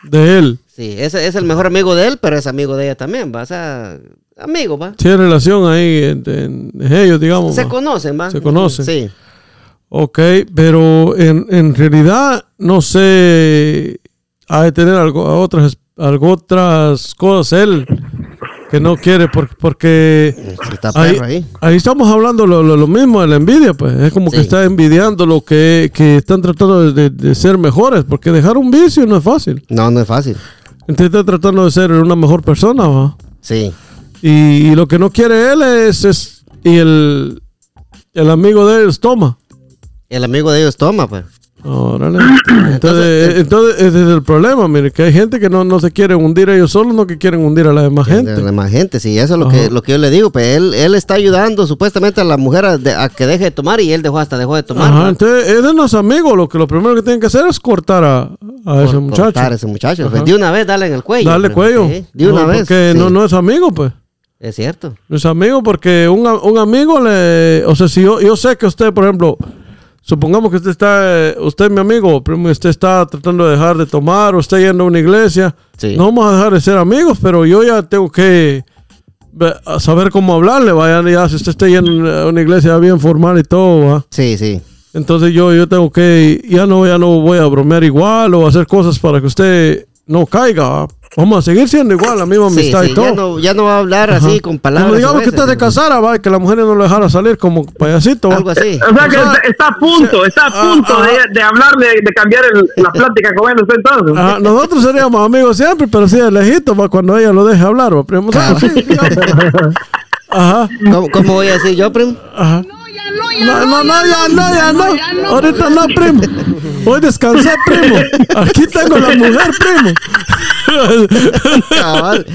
De él. Sí, ese es el mejor amigo de él, pero es amigo de ella también, ¿va? O sea, amigo, ¿va? Tiene relación ahí entre en ellos, digamos. Se ¿va? conocen, ¿va? Se conocen. Sí. Ok, pero en, en realidad no sé, ha de tener algo, otras, algo otras cosas él que no quiere por- porque Sí, Está ahí, perro ahí. ahí estamos hablando lo, lo- lo mismo de la envidia, pues es como que Sí. está envidiando lo que, que están tratando de, de ser mejores, porque dejar un vicio no es fácil. No, no es fácil. Entonces está tratando de ser una mejor persona, ¿va? Sí. Y, y lo que no quiere él es, es- y el, el amigo de él es toma. El amigo de ellos toma, pues. Órale. Entonces, eh, entonces ese es el problema, mire, que hay gente que no, no se quiere hundir ellos solos, no que quieren hundir a la demás De gente. la más gente, sí, eso es lo que, lo que yo le digo. Pues él, él está ayudando supuestamente a la mujer a, de- a que deje de tomar y él dejó hasta dejó de tomar. Ajá, entonces no es amigo, lo que lo primero que tienen que hacer es cortar a, a ese muchacho. cortar a ese muchacho. Pues, de una vez dale en el cuello. Darle pues, cuello. sí, de una No, vez. Porque sí, no, no es amigo, pues. Es cierto. No es amigo porque un, un amigo le... O sea, si yo, yo sé que usted, por ejemplo, supongamos que usted está... eh, Usted es mi amigo, usted está tratando de dejar de tomar o está yendo a una iglesia. Sí. No vamos a dejar de ser amigos, pero yo ya tengo que saber cómo hablarle. Vaya, ya si usted está yendo a una iglesia bien formal y todo, ¿va? Sí, sí. Entonces yo, yo tengo que... Ya no, ya no voy a bromear igual o hacer cosas para que usted no caiga. ¿Va? Vamos a seguir siendo igual, la misma amistad sí, y todo. ya, no, ya no va a hablar Ajá. así con palabras. Como digamos que usted se casara, va, y que la mujer no lo dejara salir como payasito. va. Algo así. O sea que O sea, está, a punto, está a ah, punto ah. de, de hablar, de, de cambiar el- la plática con él usted entonces. Ajá, nosotros seríamos amigos siempre, pero sí de lejito, va, cuando ella lo deje hablar, va, primo. O sea, sí, digamos. Ajá, ¿Cómo, cómo voy a decir yo, primo? ajá. No, no, no, ya no, ya no. Ahorita no, primo. Hoy descansé, primo. Aquí tengo la mujer, primo. Cabal.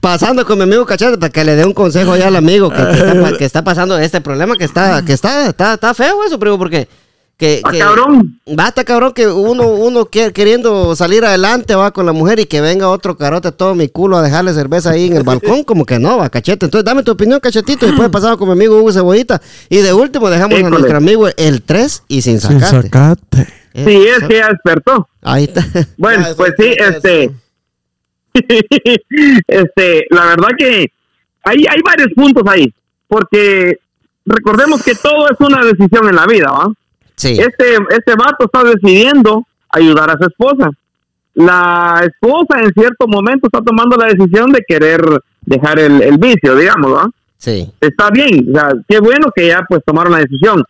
Pasando con mi amigo Cachete para que le dé un consejo ya al amigo que, está, que está pasando este problema que está, que está, está, está feo eso, primo, porque que, Ah, que- cabrón. Basta, cabrón, que uno, uno que- queriendo salir adelante va con la mujer y que venga otro carote todo mi culo a dejarle cerveza ahí en el balcón, como que no, va, cachete. Entonces dame tu opinión, cachetito, y después pasamos con mi amigo Hugo Cebollita. Y de último dejamos a nuestro amigo el 3 y sin Sin sacate. sacate. Eh, Sí, es que ya despertó. Ahí está. Bueno, pues sí, es- este, este, la verdad que hay, hay varios puntos ahí, porque recordemos que todo es una decisión en la vida, ¿va? Sí. Este, este vato está decidiendo ayudar a su esposa. La esposa en cierto momento está tomando la decisión de querer dejar el, el vicio, digamos, ¿va? Sí. está bien, o sea, qué bueno que ya pues tomaron la decisión.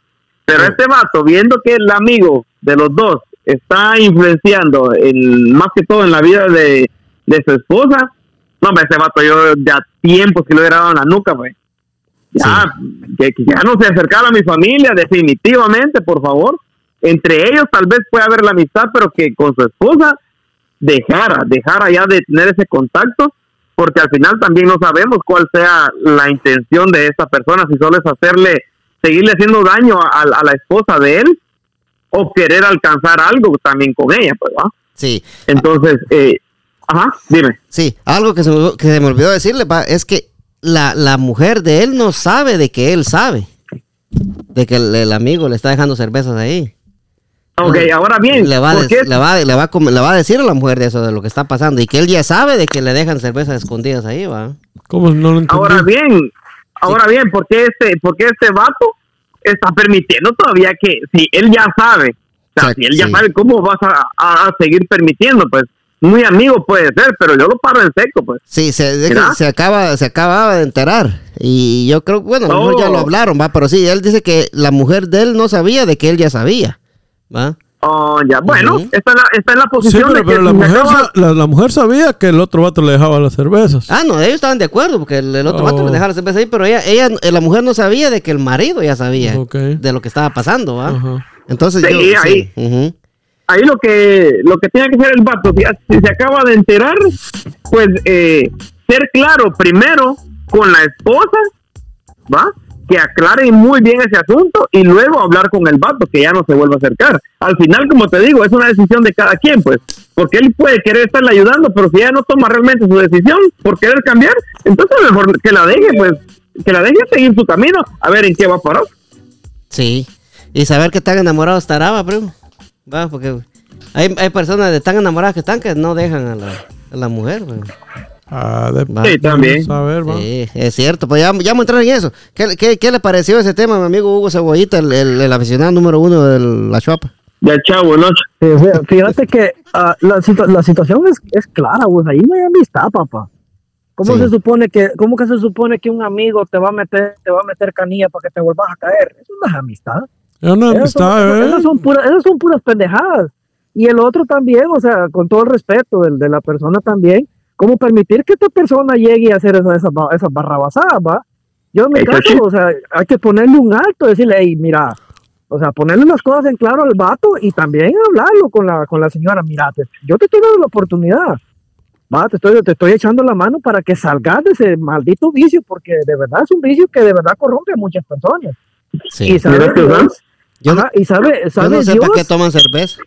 Pero Sí. este vato, viendo que el amigo de los dos está influenciando en, más que todo en la vida de, de su esposa, no, hombre, ese vato yo ya tiempo que lo hubiera dado en la nuca, güey. Ya, que, que ya no se acercara a mi familia, definitivamente, por favor. Entre ellos tal vez pueda haber la amistad, pero que con su esposa, dejara, dejara ya de tener ese contacto, porque al final también no sabemos cuál sea la intención de esta persona, si solo es hacerle, seguirle haciendo daño a, a la esposa de él o querer alcanzar algo también con ella, pues, ¿va? Sí. Entonces, eh, ajá, dime. Sí, algo que se, me- que se me olvidó decirle pa, es que la, la mujer de él no sabe de que él sabe. De que el, el amigo le está dejando cervezas ahí. Ok, ahora bien, Le va, a ¿por des- qué? le, va, le, va a le va a decir a la mujer de eso, de lo que está pasando. Y que él ya sabe de que le dejan cervezas escondidas ahí, va. ¿Cómo no lo entendí? Ahora bien, ahora bien, ¿por qué este, por qué este vato está permitiendo todavía que, si él ya sabe, o sea, si él ya sí. sabe cómo vas a, a- a seguir permitiendo, pues, muy amigo puede ser, pero yo lo paro en seco, pues. Sí, se, se acaba, se acababa de enterar. Y yo creo, bueno, a lo mejor ya Oh. lo hablaron, va, pero sí, él dice que la mujer de él no sabía de que él ya sabía. ¿Va? Oh, ya, bueno, Ujú. está, en la, está en la Sí, posición pero, de que pero la, mujer, acaba- sa- la, la mujer sabía que el otro vato le dejaba las cervezas. Ah, no, ellos estaban de acuerdo porque el, el otro Oh. vato le dejaba la cerveza ahí, pero ella, ella, eh, la mujer no sabía de que el marido ya sabía de lo que estaba pasando, ¿va? Entonces Sí, yo, ahí. ujú. Ahí lo que lo que tiene que hacer el vato, si, se acaba de enterar, pues eh, ser claro primero con la esposa, ¿va? Que aclare muy bien ese asunto y luego hablar con el vato, que ya no se vuelva a acercar. Al final, como te digo, es una decisión de cada quien, pues, porque él puede querer estarle ayudando, pero si ella no toma realmente su decisión por querer cambiar, entonces mejor que la deje, pues, que la deje seguir su camino, a ver en qué va a parar. Sí. Y saber que tan enamorado estará, primo. Va, porque hay, hay personas de tan enamoradas que están que no dejan a la, a la mujer, güey. Ah, de, Va. Sí, también. A ver, va. Sí, es cierto. Pues ya, ya vamos a entrar en eso. ¿Qué, qué, qué le pareció ese tema, mi amigo Hugo Cebollita, el, el, el aficionado número uno de la chuapa? Ya, chavo, ¿no? Sí, fíjate que ah, la, situ- la situación es, es clara, güey. Ahí no hay amistad, papá. ¿Cómo Sí. se supone que, cómo que se supone que un amigo te va a meter, te va a meter canilla para que te vuelvas a caer? Eso no es amistad. Una Esas son, amistad, ¿eh? esas son puras, esas son puras pendejadas. Y el otro también, o sea, con todo el respeto del, de la persona también, ¿cómo permitir que esta persona llegue a hacer esas, esas, ba- esas barrabasadas, va? Yo en mi caso, sí. o sea, hay que ponerle un alto, decirle, hey, mira, o sea, ponerle las cosas en claro al vato y también hablarlo con la, con la señora, mira, te- yo te estoy dando la oportunidad, va, te estoy, te estoy echando la mano para que salgas de ese maldito vicio, porque de verdad es un vicio que de verdad corrompe a muchas personas. Sí. Y sabe, Yo no- y sabe, Yo sabe no sé Dios, para qué toman cerveza.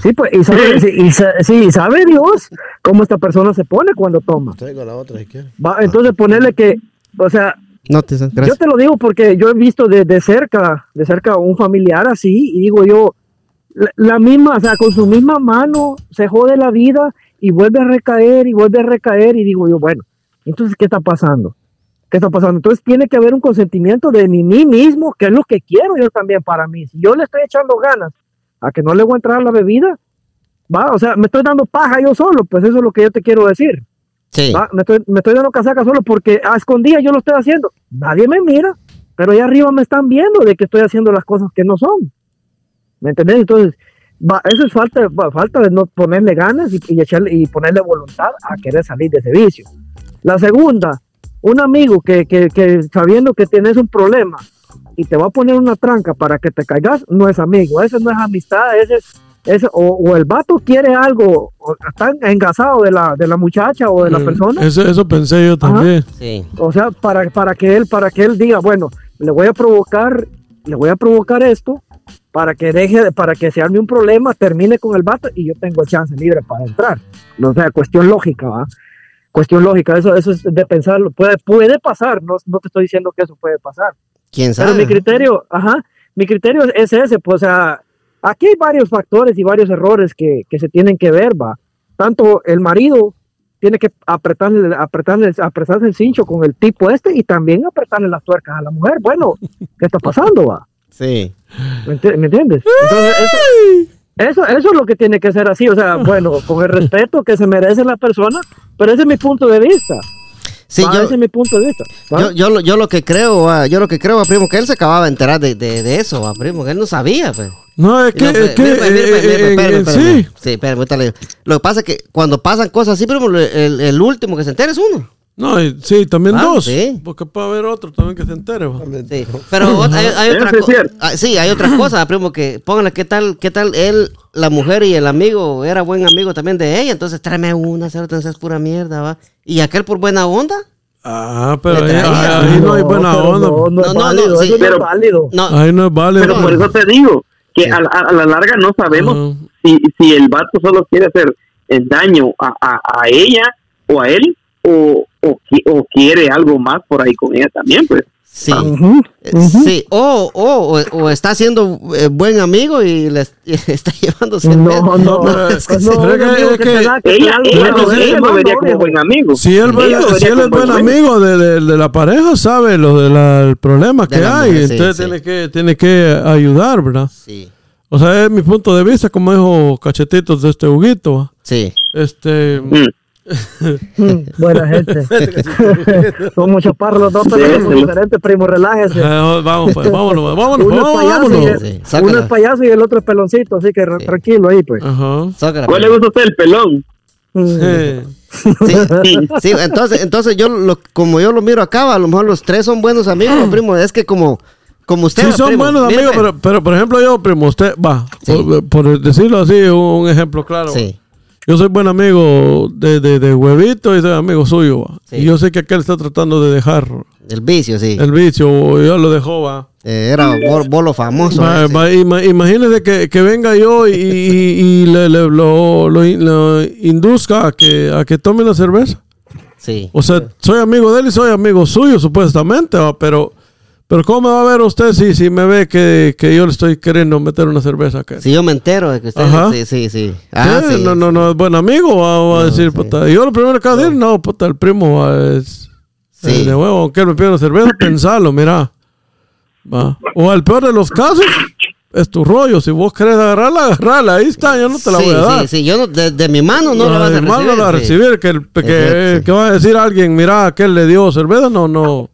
Sí, pues, y sabe, y sa- sí, y sabe Dios cómo esta persona se pone cuando toma. Traigo la otra si quieres. Va, entonces ponerle que, o sea, No, te yo te lo digo porque yo he visto de, de cerca, de cerca un familiar así, y digo yo, la, la misma, o sea, con su misma mano se jode la vida y vuelve a recaer y vuelve a recaer, y digo yo, bueno, entonces, ¿qué está pasando? ¿Qué está pasando? Entonces tiene que haber un consentimiento de mí, mí mismo, que es lo que quiero yo también para mí. Si yo le estoy echando ganas a que no le voy a entrar a la bebida, va, o sea, me estoy dando paja yo solo, pues eso es lo que yo te quiero decir. Sí. Va, me, estoy, me estoy dando casaca solo porque a escondidas yo lo estoy haciendo. Nadie me mira, pero allá arriba me están viendo de que estoy haciendo las cosas que no son. ¿Me entendés? Entonces, va, eso es falta, va, falta de no ponerle ganas y, y echarle, y ponerle voluntad a querer salir de ese vicio. La segunda, un amigo que, que, que sabiendo que tienes un problema y te va a poner una tranca para que te caigas, no es amigo, ese no es amistad, ese es, ese, o, o el vato quiere algo, o está engasado de la, de la muchacha o de la Eh, persona, Eso, eso pensé yo también. Sí. o sea, para, para que él, para que él diga, bueno, le voy a provocar, le voy a provocar esto para que deje, para que se arme un problema, termine con el vato y yo tengo chance libre para entrar. O sea, cuestión lógica, ¿va? Cuestión lógica, eso, eso es de pensarlo, puede, puede pasar, no, no te estoy diciendo que eso puede pasar. ¿Quién Pero sabe? mi criterio, ajá, mi criterio es ese, pues, o sea, aquí hay varios factores y varios errores que, que se tienen que ver, va. Tanto el marido tiene que apretarle, apretarle, apretarse el cincho con el tipo este y también apretarle las tuercas a la mujer. Bueno, ¿qué está pasando, va? Sí. ¿Me, enti- me entiendes? Entonces, eso, eso, eso es lo que tiene que ser así, o sea, bueno, con el respeto que se merece la persona, pero ese es mi punto de vista. Sí, yo, ese es mi punto de vista. yo, yo, lo- yo lo que creo, yo lo que creo, primo, que él se acababa de enterar de, de, de eso, primo, que él no sabía, pues. No, es que, sí. Espérame. Lo que pasa es que cuando pasan cosas así, primo, el, el último que se entera es uno. No, y- sí, también Ah, dos. sí. Porque puede haber otro también que se entere. Sí, pero hay, hay Eso otra cosa. Sí, hay otra cosa, primo, que póngale qué tal, qué tal él, la mujer y el amigo, era buen amigo también de ella, entonces tráeme una, cero, es pura mierda, va. Y aquel por buena onda, Ah, pero ahí, no hay buena onda. No, no, es No, no, no, válido, sí, eso no pero- es válido. no, Ahí no es válido. Pero por eso te digo que a, a- a la larga no sabemos si, si el vato solo quiere hacer el daño a, a, a ella o a él o, o, o quiere algo más por ahí con ella también, pues. sí. Ujú, Eh. Sí, o, o, o, o está siendo eh, buen amigo y le está llevándose No, no, que no, es que- que que que Ella, lo, vería no, como no. buen amigo. Si él, Ella ve- lo si él es buen amigo. de, de- de la pareja, sabe lo del problema De que la hay. mujer, sí, entonces sí. Tiene, que, tiene que ayudar, ¿verdad? Sí, O sea, es mi punto de vista, como dijo Cachetitos de este Huguito. sí. Este. Mm. Mm, Buena gente. Son muchos parros los dos, pero Sí, sí. diferentes, primo, relájese. eh, vamos, pues, vámonos, vámonos, Uno es vámonos. el- Sí, uno es payaso y el otro es peloncito, así que Sí. tranquilo ahí, pues. Ajá. Sácala, ¿Cuál le primo. gusta a usted el pelón? Sí. Sí, Sí. sí, entonces, entonces yo lo, como yo lo miro acá, a lo mejor los tres son buenos amigos, primo. Es que como, como usted. Sí, son primo. buenos amigos, pues. pero, pero por ejemplo, yo, primo, usted va, Sí. por, por decirlo así, un ejemplo claro. Sí, Yo soy buen amigo de, de, de Huevito y soy amigo suyo. va. Sí. Y yo sé que aquel está tratando de dejar el vicio, sí. el vicio, ya lo dejó, va. Eh, era bol- bolo famoso. Va- va, ima- imagínese que, que venga yo y, y- y le, le- lo, lo in- lo induzca a que, a que tome una cerveza. Sí. O sea, soy amigo de él y soy amigo suyo, supuestamente, va, pero, pero ¿cómo me va a ver usted si, si me ve que, que yo le estoy queriendo meter una cerveza acá? Si yo me entero de que usted. Ajá. Sí, sí, sí. Ah, ¿Qué? sí. No, no, no es buen amigo, va, va a No, decir, sí. puta. Yo lo primero que voy a decir, no, puta, el primo va, es. Sí. eh, De huevo, aunque él me pida una cerveza, pensalo, mira. Va. O al peor de los casos, es tu rollo. Si vos querés agarrarla, agarrarla. Ahí está, yo no te la sí, voy a dar. Sí, sí, yo no, de, de mi mano no No, la vas a de recibir. mano la vas a sí. recibir. Que, el- que, sí. que va a decir alguien, mira, aquel le dio cerveza. No, no.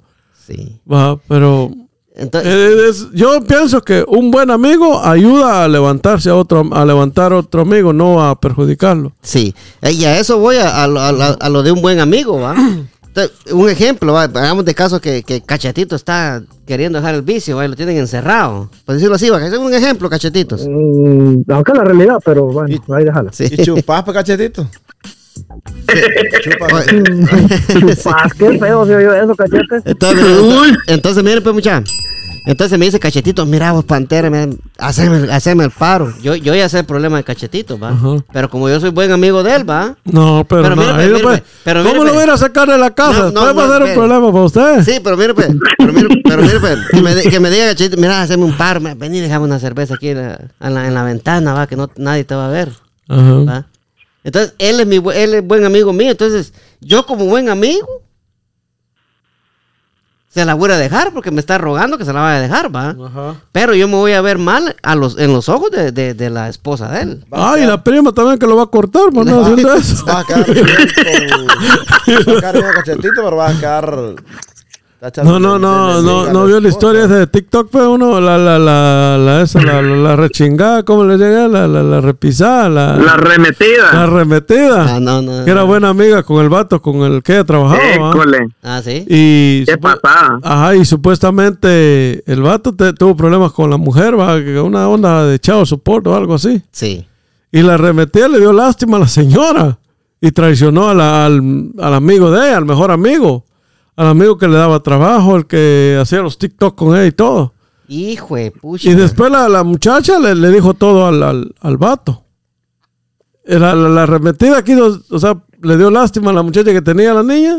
Sí. Va, pero. Entonces, es- yo pienso que un buen amigo ayuda a levantarse a otro, a levantar a otro amigo, no a perjudicarlo. sí. Y a eso voy a, a lo, a lo- a lo de un buen amigo, ¿va? Entonces, un ejemplo, ¿va? hagamos de caso que, que Cachetito está queriendo dejar el vicio, ¿va? y lo tienen encerrado. Por decirlo así, ¿va? Es un ejemplo, Cachetitos. Mm, la realidad, pero bueno, ahí déjala. Sí. ¿Y chupas, pa, cachetito? Chupa. Chupas, qué feo se oyó eso, cachete. Entonces, entonces, entonces, mire, pues, mucha. Entonces me dice Cachetito, mira vos, Pantera, haceme, haceme el paro. Yo, yo ya sé el problema de Cachetito, ¿va? Ajá. Pero como yo soy buen amigo de él, ¿va? No, pero, Pero no, mire, no puede- mire, pero ¿Cómo lo voy a ir a sacar de la casa? No, no, Puede no, ser un problema para usted. Sí, pero mire, pues, pero mire, pero mire, pues, que me, de- que me diga Cachetito, mira, haceme un paro, mira, vení, déjame una cerveza aquí en la, en la, en la ventana, ¿va? Que no, nadie te va a ver, Ajá. ¿va? Entonces, él es, mi, él es buen amigo mío, entonces, yo como buen amigo, se la voy a dejar porque me está rogando que se la vaya a dejar, ¿va? Ajá. Pero yo me voy a ver mal a los, en los ojos de, de- de la esposa de él. Ah, y la prima también que lo va a cortar, por no haciendo eso. Va a quedar bien con... Va a quedar bien cachetito, pero va a quedar... No, no, no, no, no vio la historia esa de TikTok, pero uno, la, la, la, la, esa, la, la, la rechingada, ¿cómo le llega? La, la, la repisada, la, La remetida. la arremetida. Ah, no, no. Que era buena amiga con el vato con el que ella trabajaba. Ah, sí. Y, ¿Qué pasada? Ajá, y supuestamente el vato te- tuvo problemas con la mujer, va, una onda de chavo support o algo así. Sí. Y la arremetida le dio lástima a la señora y traicionó a la- al, al amigo de ella, al mejor amigo, al amigo que le daba trabajo, el que hacía los TikTok con ella y todo. Hijo de pucha. Y después la, la muchacha le, le dijo todo al, al, al vato. La, la, la arremetida aquí, o sea, le dio lástima a la muchacha que tenía la niña,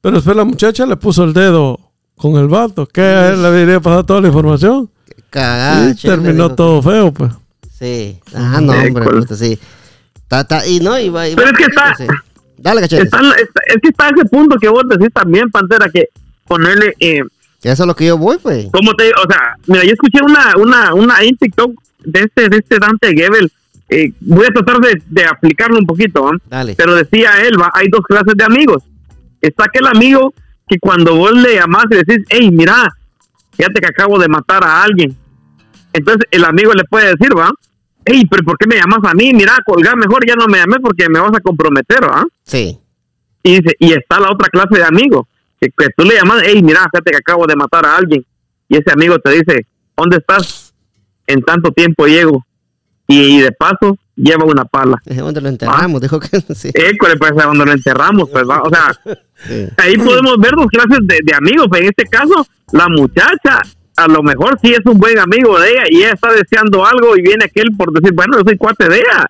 pero después la muchacha le puso el dedo con el vato, que a él le debería pasar toda la información. Cagada. y terminó todo feo, pues. Sí. Ah, no, hombre. Puta, sí. Ta, ta, y no, iba, iba- Pero es que está- sí. Dale, cachete. Está- está- es que está ese punto que vos decís también, Pantera, que ponerle... Eh, Eso es lo que yo voy, pues. como te o sea, mira, yo escuché una, una, una en TikTok de este, de este Dante Gebel. Eh, voy a tratar de, de aplicarlo un poquito, ¿va? Dale. pero decía él, ¿va? hay dos clases de amigos. Está aquel amigo que cuando vos le llamás y decís, hey, mira, fíjate que acabo de matar a alguien. Entonces el amigo le puede decir, ¿va? Hey, pero ¿por qué me llamas a mí? Mira, colgar mejor, ya no me llamé porque me vas a comprometer, ¿va? Sí. Y dice, y está la otra clase de amigos, que, que tú le llamas, hey, mira, fíjate que acabo de matar a alguien. Y ese amigo te dice, ¿dónde estás? En tanto tiempo llego. Y, y de paso, lleva una pala. Eh, ¿Dónde lo enterramos? Dijo que sí. École, pues cuando lo enterramos, pues va. O sea, Sí. ahí podemos ver dos clases de, de amigos. En este caso, la muchacha, a lo mejor sí es un buen amigo de ella y ella está deseando algo y viene aquel por decir, bueno, yo soy cuate de ella.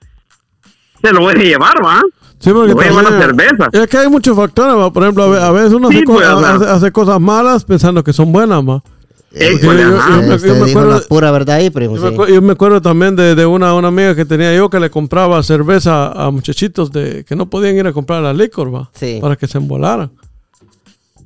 Se lo voy a llevar, ¿va? Sí, porque voy a llevar las también- cervezas. Es que hay muchos factores, ¿va? por ejemplo, a ve- a veces uno Sí, hace, co- pues, hace- hace cosas malas pensando que son buenas, ma. École, yo- yo- me acuerdo- la pura verdad ahí, primo. Yo me, sí. acu- yo me acuerdo también de, de una, una amiga que tenía yo que le compraba cerveza a muchachitos de que no podían ir a comprar la licor, va, Sí. para que se embolaran.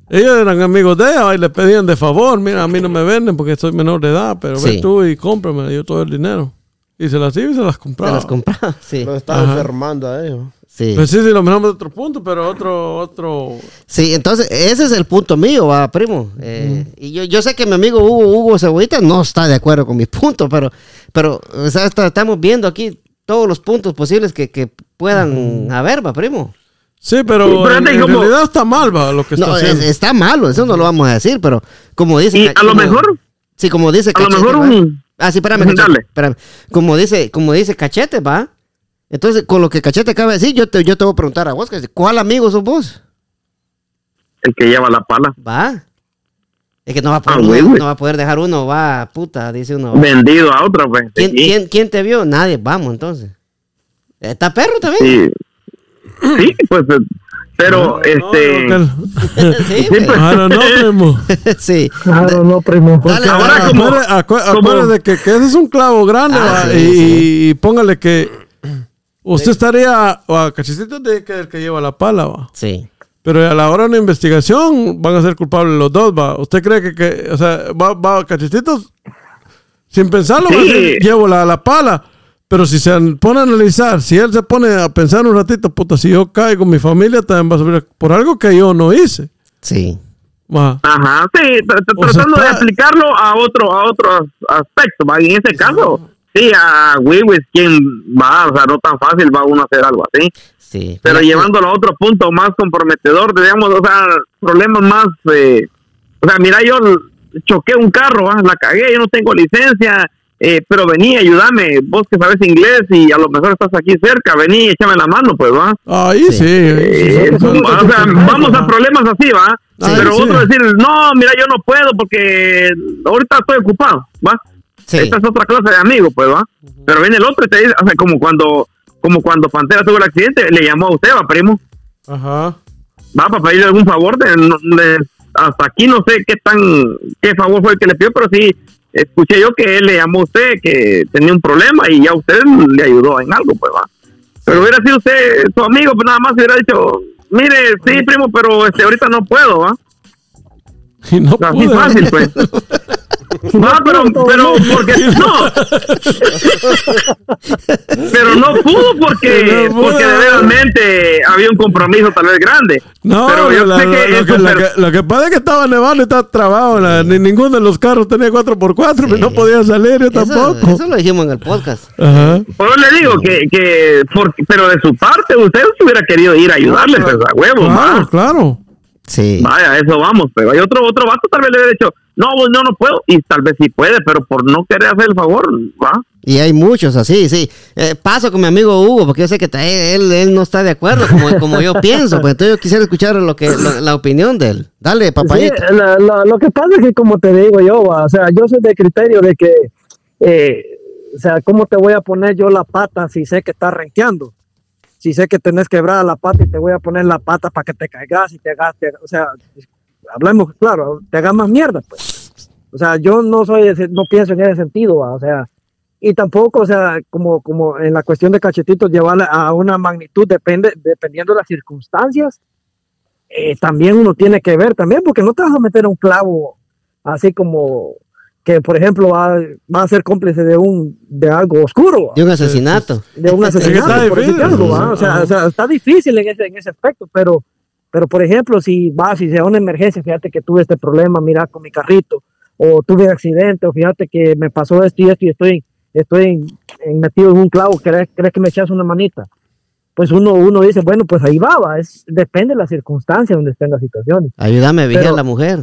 Ellos eran amigos de ella y le pedían de favor, mira, a mí no me venden porque soy menor de edad, pero Sí. ve tú y cómprame yo todo el dinero. Y se las iba y se las Se compraba. las compraba, sí. Lo estaba Ajá. enfermando a ellos. Sí. Pues sí, sí, lo miramos de otro punto, pero otro, otro... Sí, entonces ese es el punto mío, va, primo. Eh, Y yo, yo sé que mi amigo Hugo, Hugo Cebollita no está de acuerdo con mi punto, pero, pero o sea, está- estamos viendo aquí todos los puntos posibles que, que puedan haber, va, primo. Sí, pero, Sí, pero en, en como- realidad está mal, va, lo que está No, es- haciendo. está malo, eso no lo vamos a decir, pero como dice... Y a lo mejor- Sí, como dice a lo mejor ¿va? un- Ah, sí, espérame, Cachete, espérame. Como dice, como dice Cachete, va. Entonces, con lo que Cachete acaba de decir, yo te, yo te voy a preguntar a vos, ¿cuál amigo sos vos? El que lleva la pala. Va. Es que no va a poder, Ah, uno- güey, güey. no va a poder dejar uno, va, puta, dice uno. Vendido a otro, pues. ¿Quién, Sí. quién, quién te vio? Nadie, vamos entonces. ¿Está perro también? Sí. Sí, pues, eh, pero, este... No, no, Sí, Sí, pues. güey. I don't know, primo. sí. Claro, no, primo. Dale, Ahora como- Acuérdate- que, que ese es un clavo grande Ah, sí, y, sí. y póngale que usted estaría o a cachecito de que el que lleva la pala va. Sí. Pero a la hora de una investigación van a ser culpables los dos va. ¿Usted cree que, que o sea, va, va cachetitos sin pensarlo va a Sí. decir, llevo la, la pala? Pero si se pone a analizar, si él se pone a pensar un ratito, puta, si yo caigo, mi familia también va a sufrir por algo que yo no hice. Sí. Va. Ajá, sí, tratando de aplicarlo a otro a otro aspecto, ¿va? Y en ese caso, sí, a Wiwis, quien va, o sea, no tan fácil va uno a hacer algo así, Sí. pero llevándolo a otro punto más comprometedor, digamos, o sea, problemas más, eh, o sea, mira, yo choqué un carro, ¿va? la cagué, yo no tengo licencia, eh, pero vení, ayúdame, vos que sabes inglés y a lo mejor estás aquí cerca, vení, échame la mano, pues, va. Ahí sí. Sí. Eh, sí, o sea, vamos a problemas así, ¿va? Sí, Pero sí. otro decir, no, mira, yo no puedo porque ahorita estoy ocupado, ¿va? Sí. Esta es otra clase de amigo, pues, ¿va? Pero viene el otro y te dice, o sea, como cuando, como cuando Pantera tuvo el accidente, le llamó a usted, ¿va, primo? Ajá. Va para pedirle algún favor, de, no- de- hasta aquí no sé qué tan, qué favor fue el que le pidió, pero sí, escuché yo que él le llamó a usted que tenía un problema y ya usted le ayudó en algo, pues, va. Pero hubiera sido usted su amigo, pues nada más hubiera dicho, mire, sí, primo, pero este ahorita no puedo, ¿va? Y no Así pude. fácil, pues. No, pero, pero, porque, no. Pero no pudo porque, porque de verdaderamente había un compromiso tal vez grande. No, pero yo la- sé que lo, que, lo que- lo que pasa es que estaba nevando y estaba trabado. la- ni ninguno de los carros tenía 4x4 y no podía salir yo Eso, tampoco. eso lo dijimos en el podcast. Ajá. Por eso le digo que, que por- pero de su parte usted hubiera querido ir a ayudarle, pues a huevo, Claro, va. claro. Sí. Vaya, a eso vamos, pero hay otro otro vato tal vez le hubiera dicho, no, vos no, no puedo, y tal vez sí puede, pero por no querer hacer el favor, va. Y hay muchos así, sí. Eh, paso con mi amigo Hugo, porque yo sé que él, él no está de acuerdo como, como yo pienso. Pues entonces yo quisiera escuchar lo que, lo- la opinión de él. Dale, papayito. Sí, la- la- lo que pasa es que, como te digo yo, va, o sea, yo soy de criterio de que, eh, o sea, ¿cómo te voy a poner yo la pata si sé que estás renqueando? Si sé que tenés quebrada la pata y te voy a poner la pata para que te caigas y te hagas, o sea, hablemos claro, te hagas más mierda, pues. O sea, yo no soy, no pienso en ese sentido, va, o sea, y tampoco, o sea, como, como en la cuestión de cachetitos, llevarla a una magnitud, depende, dependiendo de las circunstancias, eh, también uno tiene que ver también, porque no te vas a meter un clavo así como que, por ejemplo, va, va a ser cómplice de un de algo oscuro. De un asesinato. de un asesinato, está por difícil, algo. O sea, o sea, está difícil en ese, en ese aspecto, pero, pero por ejemplo, si va, si sea una emergencia, fíjate que tuve este problema, mira, con mi carrito, o tuve un accidente, o fíjate que me pasó esto y esto y estoy, estoy en- en- metido en un clavo, ¿crees, crees que me echas una manita? pues uno, uno dice, bueno, pues ahí va, va, es, depende de la circunstancia donde estén las situaciones. Ayúdame a vigilar Pero- a la mujer.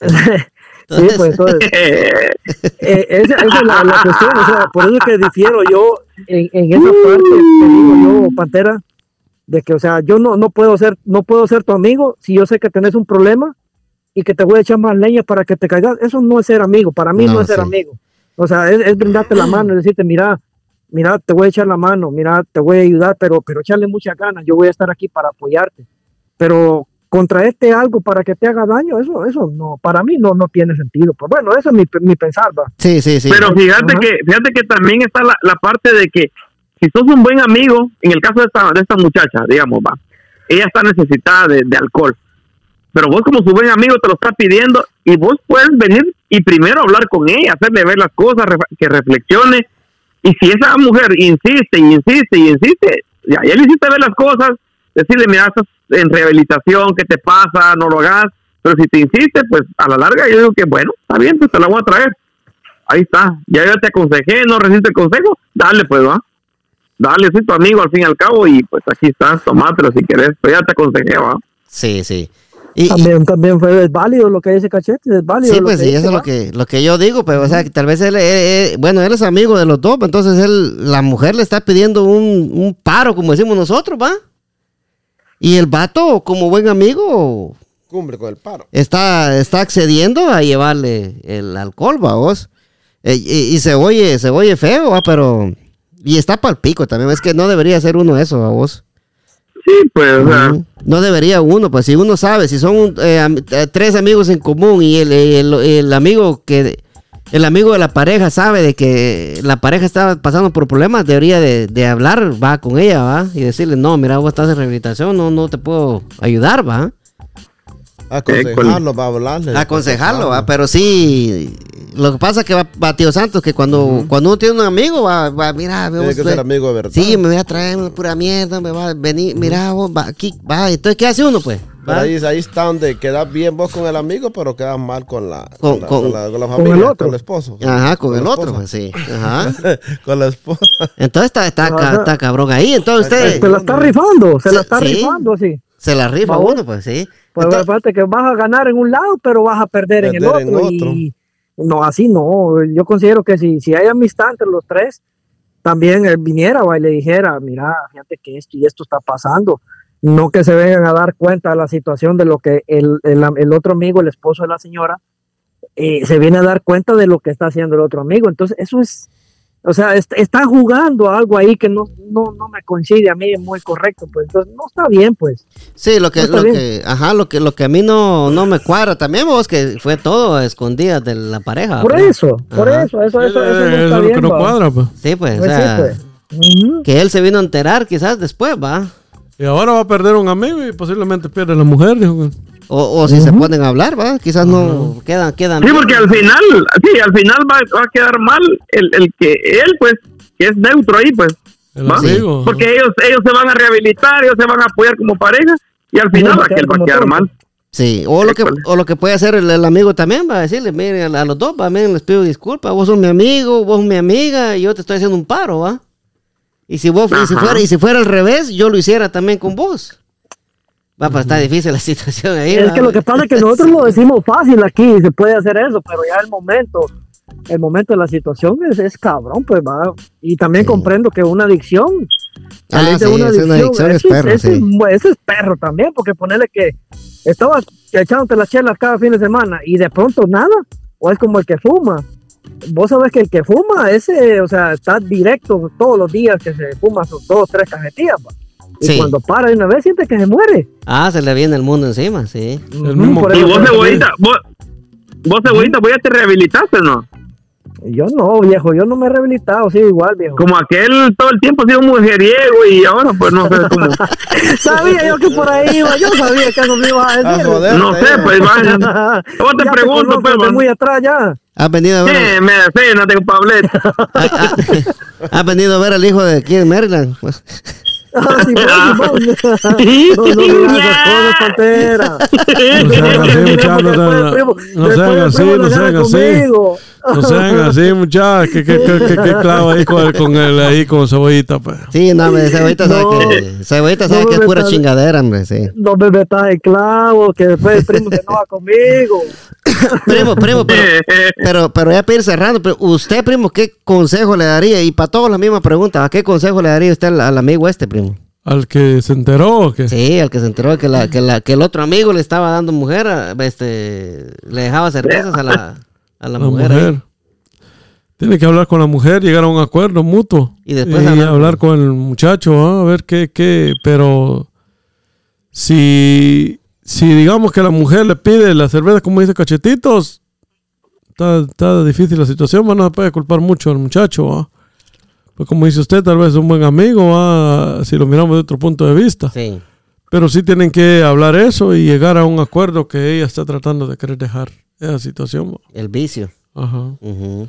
Sí, pues entonces, eh, esa, esa es la, la cuestión, o sea, por eso es que difiero yo en, en esa parte, te digo yo, Pantera, de que, o sea, yo no, no puedo ser, no puedo ser tu amigo si yo sé que tenés un problema y que te voy a echar más leña para que te caigas. Eso no es ser amigo, para mí no, No, es ser sí. amigo. O sea, es, es brindarte la mano, es decirte, mira, mira, te voy a echar la mano, mira, te voy a ayudar, pero, pero echarle muchas ganas, yo voy a estar aquí para apoyarte. Pero contraerte algo para que te haga daño, eso, eso no, para mí no, no tiene sentido. Pues bueno, eso es mi, mi pensar, va. Sí, sí, sí. Pero fíjate Ajá. que fíjate que también está la, la parte de que si sos un buen amigo, en el caso de esta, de esta muchacha, digamos, va, ella está necesitada de, de alcohol. Pero vos como su buen amigo te lo está pidiendo y vos puedes venir y primero hablar con ella, hacerle ver las cosas, que reflexione. Y si esa mujer insiste y insiste y insiste, ya, ya le hiciste ver las cosas, decirle, mira, estás en rehabilitación, ¿qué te pasa? No lo hagas. Pero si te insiste, pues a la larga yo digo que bueno, está bien, pues te la voy a traer. Ahí está. Ya yo te aconsejé, no recibiste el consejo. Dale, pues, va. Dale, soy tu amigo al fin y al cabo. Y pues aquí estás, tomátelo si querés. Pero ya te aconsejé, va. Sí, sí. Y, y- También, también fue es válido lo que dice Cachete, es válido. sí, pues sí, eso es lo que, lo que yo digo, pero o sea, que tal vez él, eh, eh, bueno, él es amigo de los dos, entonces él, la mujer le está pidiendo un, un paro, como decimos nosotros, ¿va? Y el vato, como buen amigo, Cumbre con el paro. está, está accediendo a llevarle el alcohol, ¿va vos? Eh, y, y se oye, se oye feo, ¿va? Pero, y está para el pico también, es que no debería ser uno eso, ¿va vos? Sí, pues. No debería uno, pues si uno sabe, si son eh, eh, tres amigos en común y el, el- el amigo que el amigo de la pareja sabe de que la pareja está pasando por problemas, debería de, de hablar, va con ella, va, y decirle, no, mira, vos estás en rehabilitación, no, no te puedo ayudar, va, Aconsejarlo, va a hablarle. aconsejarlo, va, pero sí, lo que pasa es que va, va tío Santos, que cuando, cuando uno tiene un amigo, va, va mira, Tiene que ser amigo de verdad. sí, me voy a traer una pura mierda, me va a venir, mira, vos, va, aquí, va, entonces, ¿qué hace uno, pues? Ahí, ahí está donde quedas bien vos con el amigo, pero quedas mal con la, Con- con, con- con la- con la con familia, el con, otro. el esposo. Ajá, con, el otro, pues sí. Ajá. con la esposa. Entonces está, está, ca- está cabrón ahí. Entonces usted Se la está rifando, se la está Sí. rifando así. se la rifa Vamos. uno, pues sí. Pues Entonces- aparte que vas a ganar en un lado, pero vas a perder, en el Perder en otro. otro. Y no, así no. Yo considero que si, si hay amistad entre los tres, también él viniera ¿va? y le dijera, mira, fíjate que esto y esto está pasando. No que se vengan a dar cuenta de la situación de lo que el, el, el otro amigo, el esposo de la señora, eh, se viene a dar cuenta de lo que está haciendo el otro amigo. Entonces, eso es, o sea, est- está jugando algo ahí que no, no, no me coincide a mí muy correcto. Pues entonces, no está bien, pues. sí, lo que, No lo bien. que, ajá, lo que, lo que a mí no, no me cuadra también, vos, que fue todo a escondidas de la pareja. Por pues. eso, por Ajá. eso, eso, eso, eso no Eh, está eso es lo que no va. cuadra, pues. Sí, pues, o Pues sí, pues. Que él se vino a enterar quizás después, va. Y ahora va a perder un amigo y posiblemente pierde la mujer, dijo. O, o si se ponen a hablar, va. Quizás no quedan, quedan. Sí, porque al final, sí, al final va, va a quedar mal el, el que él, pues, que es neutro ahí, pues. El. Porque ellos, ellos se van a rehabilitar, ellos se van a apoyar como pareja y al final va a aquel quedar va a como quedar tonto. mal. Sí, o lo que, o lo que puede hacer el, el amigo también, va a decirle, miren, a, a los dos, va, miren, les pido disculpas, vos sos mi amigo, vos sos mi amiga, y yo te estoy haciendo un paro, va. Y si vos, y si fuera, y si fuera al revés, yo lo hiciera también con vos. Va, pues está difícil la situación ahí. Es va. que lo que pasa es que nosotros lo decimos fácil aquí, se puede hacer eso, pero ya el momento, el momento de la situación es, es cabrón, pues va. Y también Sí. comprendo que una adicción, Ah, sí, una es una adicción, es ese perro, ese sí. es- ese es perro también, porque ponerle que estabas echándote las chelas cada fin de semana y de pronto nada, o es como el que fuma. Vos sabés que el que fuma, ese, o sea, está directo todos los días que se fuma sus dos, tres cajetillas. va. Y Sí. cuando para de una vez siente que se muere. Ah, se le viene el mundo encima, sí. El mismo Y vos, cebollita, vos, vos, cebollita, voy a te rehabilitaste, ¿no? Yo no, viejo, yo no me he rehabilitado, sí, igual, viejo. Como aquel todo el tiempo ha sido un mujeriego y ahora pues no sé cómo. Sabía yo que por ahí iba, yo sabía que eso me iba a A decir. joder, No sé, pues vaya. Vos te Ya pregunto, conozco pues, man. muy atrás ya. ¿Has venido a ver, Eh, me cena, tengo Pablete. ha- ha- has venido a ver al hijo de aquí en Maryland? Pues, Ah, Simón, Simón. No, no. No sean así, muchachos. No, sean- no así, no sean así. No sean así, muchachos. Que, que, que, que, que clavo ahí con el, con el, ahí con cebollita, pues. Sí, no, hombre, cebollita sabe No. que, cebollita sabe No, que es pura chingadera, hombre, sí. No me metas en clavo, que después el primo se enoja conmigo. Primo, primo, pero, pero, pero ya para ir cerrando, pero usted, primo, ¿qué consejo le daría? Y para todos la misma pregunta, ¿a qué consejo le daría usted al, al amigo este, primo? Al que se enteró, ¿o qué? Sí, al que se enteró que, la, que, la, que el otro amigo le estaba dando mujer, a- este, le dejaba cervezas a la, a la, la mujer. Tiene que hablar con la mujer, llegar a un acuerdo mutuo. Y después hablar hablar, con- con el muchacho, ¿ah? a ver qué, qué. Pero si, si digamos que la mujer le pide la cerveza, como dice Cachetitos, está, está difícil la situación, bueno, no se puede culpar mucho al muchacho. ¿ah? Pues como dice usted, tal vez es un buen amigo, ¿ah? si lo miramos de otro punto de vista. Sí. Pero sí tienen que hablar eso y llegar a un acuerdo que ella está tratando de querer dejar esa situación. ¿va? El vicio. Ajá. Ujú.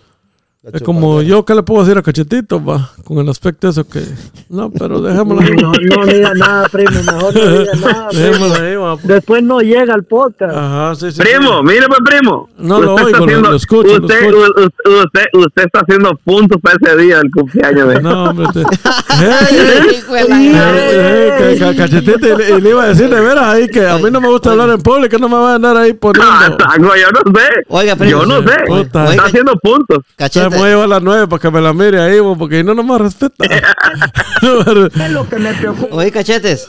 Es como yo, ¿qué le puedo decir a Cachetito, va? Con el aspecto eso que... No, pero dejémoslo ahí. No, no diga nada, primo, mejor no diga nada. primo. Dejémoslo ahí, va. Después no llega al podcast. Ajá, sí, sí. Primo, sí. mire pues primo. No lo Usted oigo, lo- haciendo- lo escucho, lo usted, escucho. u- u- Usted, usted está haciendo puntos para ese día del cumpleaños. de- No, hombre. Te... Eh, que- que Cachetito, y le, y le iba a decir de veras ahí que a mí no me gusta hablar en público, no me va a andar ahí Ah, poniendo. saco, yo no sé. Oiga, primo. yo no sé. Puta. Está Oiga. haciendo puntos. Sea, Cachete. me voy a llevar a las nueve para que me la mire ahí, bo, porque no, no me respeta. Es lo que me preocupa. Oye, cachetes.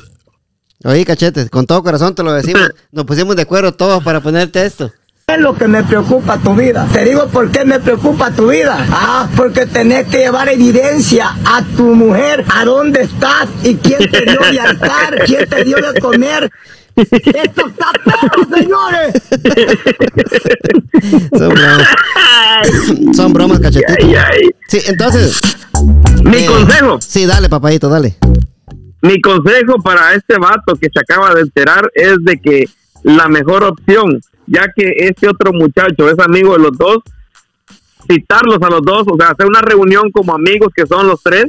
Oye, cachetes, con todo corazón te lo decimos. Nos pusimos de acuerdo todos para ponerte esto. Es lo que me preocupa tu vida. Te digo por qué me preocupa tu vida. Ah, porque tenés que llevar evidencia a tu mujer, a dónde estás y quién te dio de altar, quién te dio de comer. Esto está todo, señores. Son bromas. Son bromas, cachetito. Ay, ay. Sí, entonces. Mi eh, consejo, Sí, dale, papadito, dale. mi consejo para este vato que se acaba de enterar es de que la mejor opción, ya que este otro muchacho es amigo de los dos, citarlos a los dos, o sea, hacer una reunión como amigos que son los tres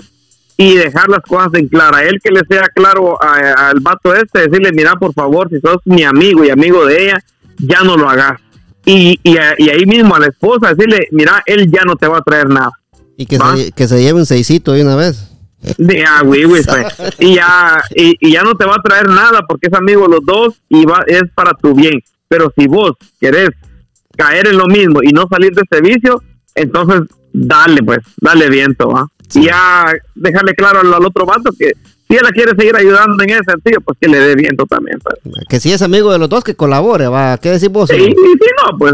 y dejar las cosas en clara. Él que le sea claro al vato este, decirle, mira, por favor, si sos mi amigo y amigo de ella, ya no lo hagas. Y, y, a- y ahí mismo a la esposa decirle, mira, él ya no te va a traer nada. Y que, Va. se, que se lleve un seisito de una vez. De ah, güey, güey, pues. y ya y, y ya no te va a traer nada porque es amigo los dos y va es para tu bien. Pero si vos querés caer en lo mismo y no salir de ese vicio, entonces dale pues, dale viento, ¿va? Y ya dejarle claro al, al otro vato que si él la quiere seguir ayudando en ese sentido, pues que le dé viento también. pues. Que si es amigo de los dos, que colabore, va. ¿Qué decís vos? Sí, y si no, pues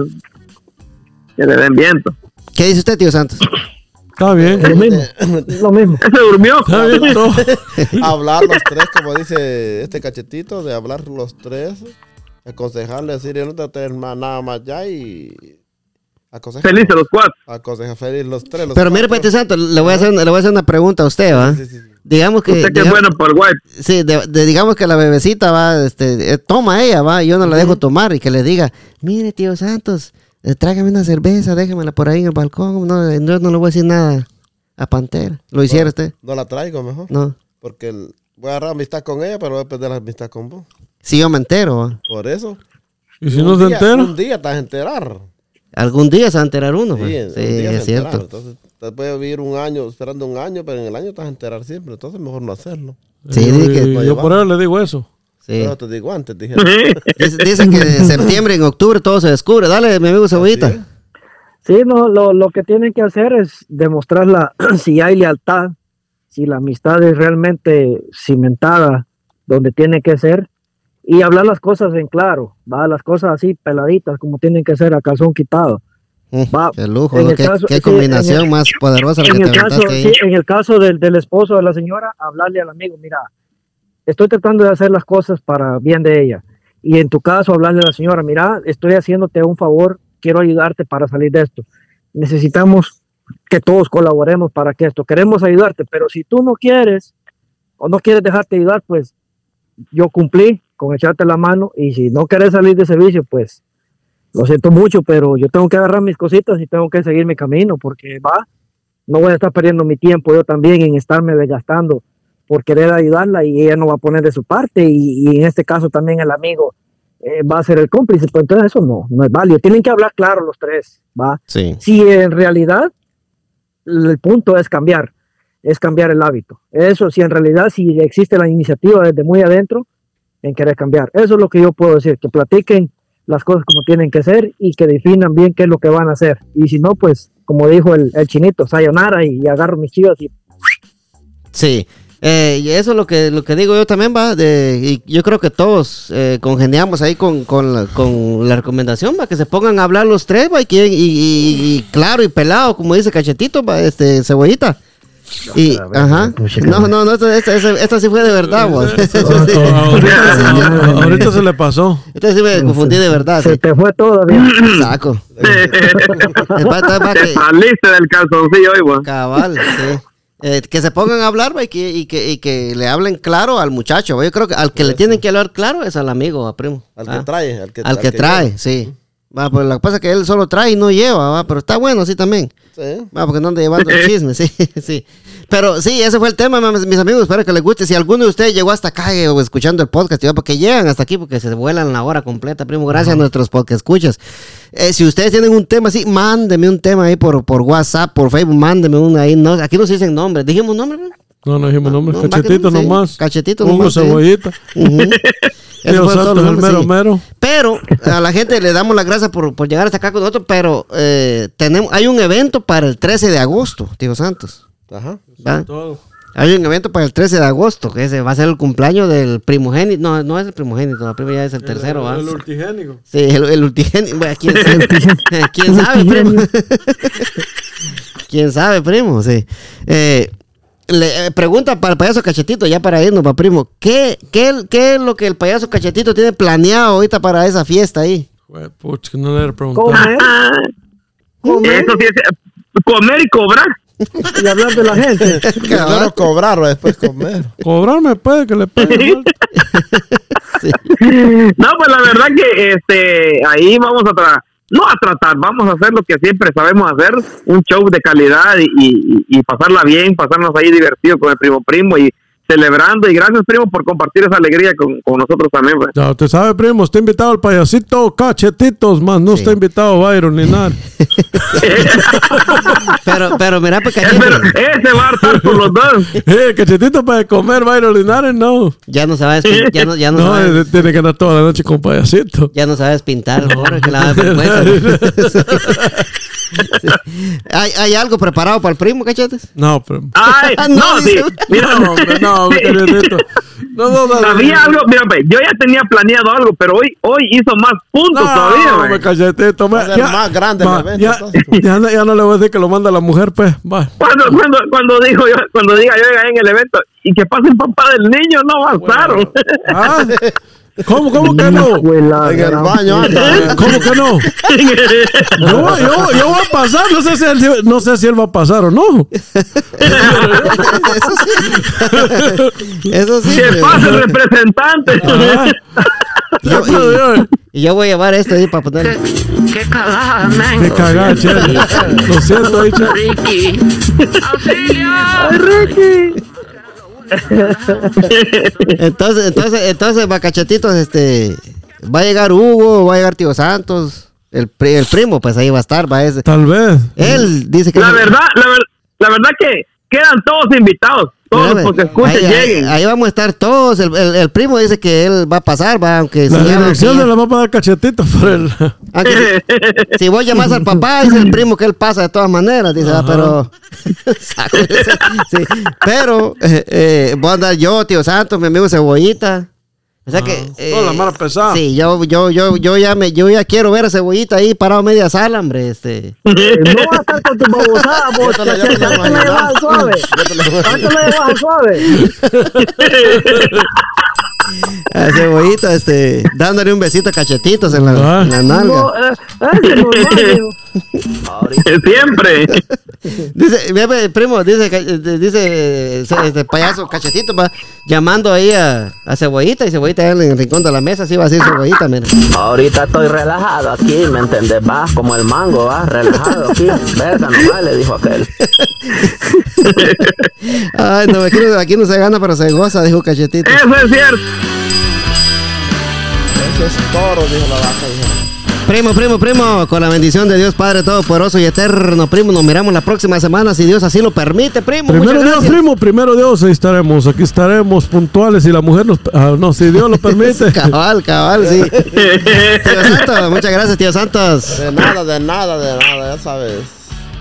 que le den viento. ¿Qué dice usted, tío Santos? Está bien. Lo mismo, lo mismo. Se durmió. Está bien todo. hablar los tres, como dice este cachetito, de hablar los tres, aconsejarle, decir, no te nada más ya y aconsejar. Felices los cuatro. Aconseja feliz los tres. los Pero mire, tío Santos, le voy a hacer, le voy a hacer una pregunta a usted, ¿va? Sí, sí, sí. Digamos que. Usted que es bueno por wipe. Sí, de, de- digamos que la bebecita va, este, eh, toma ella, va, yo no la dejo tomar y que le diga, mire, tío Santos, eh, tráigame una cerveza, déjemela por ahí en el balcón, no, eh, yo no le voy a decir nada a Pantera. ¿Lo hiciera usted? No la traigo mejor. No. Porque el- voy a agarrar amistad con ella, pero voy a perder la amistad con vos. Si yo me entero, ¿va? Por eso. Y si un no se día- entera. Un día te vas a enterar. Algún día se va a enterar uno, Sí, pues. en- Sí, un día es enterar. cierto. Entonces, te puedes vivir un año, esperando un año, pero en el año te vas a enterar siempre. Entonces, mejor no hacerlo. Sí, Y- que- yo por eso le digo eso. Sí. Pero te digo antes, dije. Dice, dice que en septiembre, en octubre todo se descubre. Dale, mi amigo Cebollita. Es. Sí, no, lo, lo que tienen que hacer es demostrar la, si hay lealtad, si la amistad es realmente cimentada donde tiene que ser y hablar las cosas en claro, va las cosas así peladitas como tienen que ser a calzón quitado. Va, Qué lujo, en ¿no? el qué, caso- qué sí, combinación el- más poderosa la en que el te caso, aventaste ahí. sí, en el caso del, del esposo de la señora, hablarle al amigo, mira, estoy tratando de hacer las cosas para bien de ella. Y en tu caso, hablarle a la señora, mira, estoy haciéndote un favor, quiero ayudarte para salir de esto. Necesitamos que todos colaboremos para que esto, queremos ayudarte, pero si tú no quieres o no quieres dejarte ayudar, pues yo cumplí con echarte la mano y si no quieres salir de ese vicio, pues lo siento mucho, pero yo tengo que agarrar mis cositas y tengo que seguir mi camino porque va, no voy a estar perdiendo mi tiempo yo también en estarme desgastando por querer ayudarla y ella no va a poner de su parte y, y en este caso también el amigo eh, va a ser el cómplice, pues entonces eso no, no es válido. Tienen que hablar claro los tres, ¿va? Sí. Si en realidad el punto es cambiar, es cambiar el hábito. Eso, si en realidad si existe la iniciativa desde muy adentro en querer cambiar. Eso es lo que yo puedo decir, que platiquen las cosas como tienen que ser y que definan bien qué es lo que van a hacer. Y si no, pues, como dijo el, el chinito, sayonara y, y agarro mis chivas y Sí. Eh, y eso es lo que, lo que digo yo también, va. De, y yo creo que todos eh, congeniamos ahí con, con, la, con la recomendación, va, que se pongan a hablar los tres, va, y, y- y claro y pelado, como dice Cachetito, va, este, cebollita. Y, ajá. No, no, no, esta, esta, esta- esta sí fue de verdad, vos. Sí, ahorita, se le pasó. esta sí me confundí de verdad. se Sí. te fue todo, bien. Saco. Te saliste del calzoncillo hoy, güey. Cabal, sí. Eh, que se pongan a hablar y que, y, que, y que le hablen claro al muchacho. Yo creo que al que le tienen que hablar claro es al amigo, va, primo. Al Ah. que trae. Al que, Al que trae, sí. Va, pues lo que pasa es que él solo trae y no lleva, va, pero está bueno así también. Sí. Va, porque no anda llevando el chisme, sí, sí. Pero sí, ese fue el tema, mis amigos. Espero que les guste. Si alguno de ustedes llegó hasta acá eh, o escuchando el podcast, ya, porque llegan hasta aquí, porque se vuelan la hora completa, primo. Gracias a nuestros podcast escuchas. Eh, si ustedes tienen un tema así, mándeme un tema ahí por, por WhatsApp, por Facebook, mándeme uno ahí. No, aquí no se dicen nombres. ¿Dijimos nombres? No, no dijimos nombre. no, va que Cachetito no, sí. nomás. Cachetito Hugo nomás, sí. Cebollita. Santos, los el nombres, mero sí. mero. Pero a la gente le damos las gracias por, por llegar hasta acá con nosotros, pero eh, tenemos, hay un evento para el 13 de agosto, tío Santos. Ajá. ¿va? Todo. Hay un evento para el 13 de agosto, que ese va a ser el cumpleaños del primogénito. No, no es el primogénito, la prima ya es el tercero. El, el ultigénico. Sí, el, el. Bueno, ¿quién sabe? ¿Quién sabe, primo? ¿Quién sabe, primo? Sí. Eh, le, eh, pregunta para el payaso cachetito, ya para irnos, para primo. ¿Qué, qué, ¿Qué es lo que el payaso cachetito tiene planeado ahorita para esa fiesta ahí? Puch, que no le he preguntado. comer, comer Eso sí es comer y cobrar. y hablar de la gente. Primero cobrar o después comer. Cobrarme puede que le pegue. No, pues la verdad que este ahí vamos a tra no a tratar, vamos a hacer lo que siempre sabemos hacer, un show de calidad y, y, y pasarla bien, pasarnos ahí divertido con el primo primo y celebrando y gracias primo por compartir esa alegría con, con nosotros también. pues. Ya usted sabe, primo, está invitado el payasito Cachetitos, más no Sí. está invitado Byron ni nada. Pero, pero mira, pues Pero ese va a estar por los dos. Eh, cachetito para comer Byron Linares, no. ya no sabes, ya no, ya no, No, sabes, eh, tiene que andar toda la noche con payasito. ya no sabes pintar, pobre, que la vergüenza. Sí. ¿Hay, ¿Hay algo preparado para el primo, cachetes? No, pero. Ay, No, no, sí. Mira, No, hombre, no. No, no, no. Había algo, mira, pues, yo ya tenía planeado algo, pero hoy hoy hizo más puntos todavía. No, me cachetito. Va a ser más grande el evento, ya, entonces. ya, no- ya no le voy a decir que lo manda la mujer, pues. Va. Cuando, cuando, cuando dijo yo, cuando diga yo en el evento y que pase el papá del niño, no avanzaron. Ah, ¿Cómo, cómo que no? Escuela, En el baño anda. ¿Cómo que no? Yo, voy- yo, yo voy a pasar, no sé, si él, no sé si él va a pasar o no. Eso sí. que primo. pase el representante. Yo- y, y yo voy a llevar esto ahí para poner. Qué cagada, Qué mango. cagada, che. Lo siento, ahí, che. Ricky. ¡Auxilio! ¡Ay, Ricky! Entonces, entonces, entonces, bacachetitos, este. Va a llegar Hugo, va a llegar Tío Santos. El, pri- el primo, pues ahí va a estar, va ese. Tal vez. Él dice que. La verdad, la, ver- la verdad que quedan todos invitados. Todos Mira, los que escuchen ahí, lleguen. ahí vamos a estar todos. El, el- el primo dice que él va a pasar, va, aunque La dirección si ya- de la va a dar cachetito por el. aunque si, si vos llamas al papá, dice el primo que él pasa de todas maneras, dice, ah, pero. Sí, pero eh, eh, voy a andar yo, tío Santos, mi amigo Cebollita. O sea que. eh, Toda la mara pesada. Sí, yo, yo, yo, yo ya me, yo ya quiero ver a Cebollita ahí parado media sala, hombre, este. Eh, No vas a estar con tu babosada, vos. Te la- te la llevas al suave. Te la llevas al suave. A Cebollita, este, dándole un besito a cachetitos en la, Ah. en la nalga. No, eh, hijo. Siempre. Dice, primo, dice, eh, dice este payaso cachetito, va llamando ahí a, a Cebollita y Cebollita en el rincón de la mesa, así va a decir Cebollita, mira. Ahorita estoy relajado aquí, ¿me entendés? Va como el mango, va relajado aquí. Verga, no vale, dijo aquel. Ay, no, aquí no, aquí no se gana, pero se goza, dijo cachetito. Eso es cierto. Ese es toro, dijo la vaca. dijo. Primo, primo, primo, con la bendición de Dios Padre Todopoderoso y Eterno, primo, nos miramos la próxima semana, si Dios así lo permite, primo. Primero Dios, primo, primero Dios, ahí estaremos, aquí estaremos puntuales y la mujer nos... ah, no, si Dios lo permite. Cabal, cabal, sí. tío Santos, muchas gracias, tío Santos. De nada, de nada, de nada, ya sabes.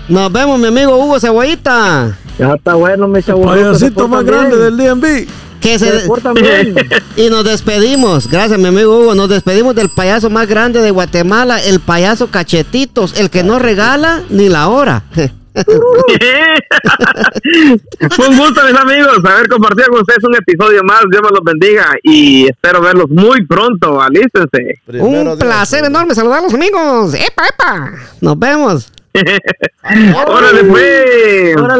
Nos vemos, mi amigo Hugo Cebollita. Ya está bueno, mi chavo. Payasito más grande del DMV. Que Se se... portan bien. Y nos despedimos, gracias mi amigo Hugo, nos despedimos del payaso más grande de Guatemala, el payaso Cachetitos, el que no regala ni la hora. Fue un gusto, mis amigos, haber compartido con ustedes un episodio más. Dios me los bendiga y espero verlos muy pronto. Alístense. Primero Un Dios. placer enorme saludarlos amigos. ¡Epa, epa! Nos vemos. Órale, pues. Órale.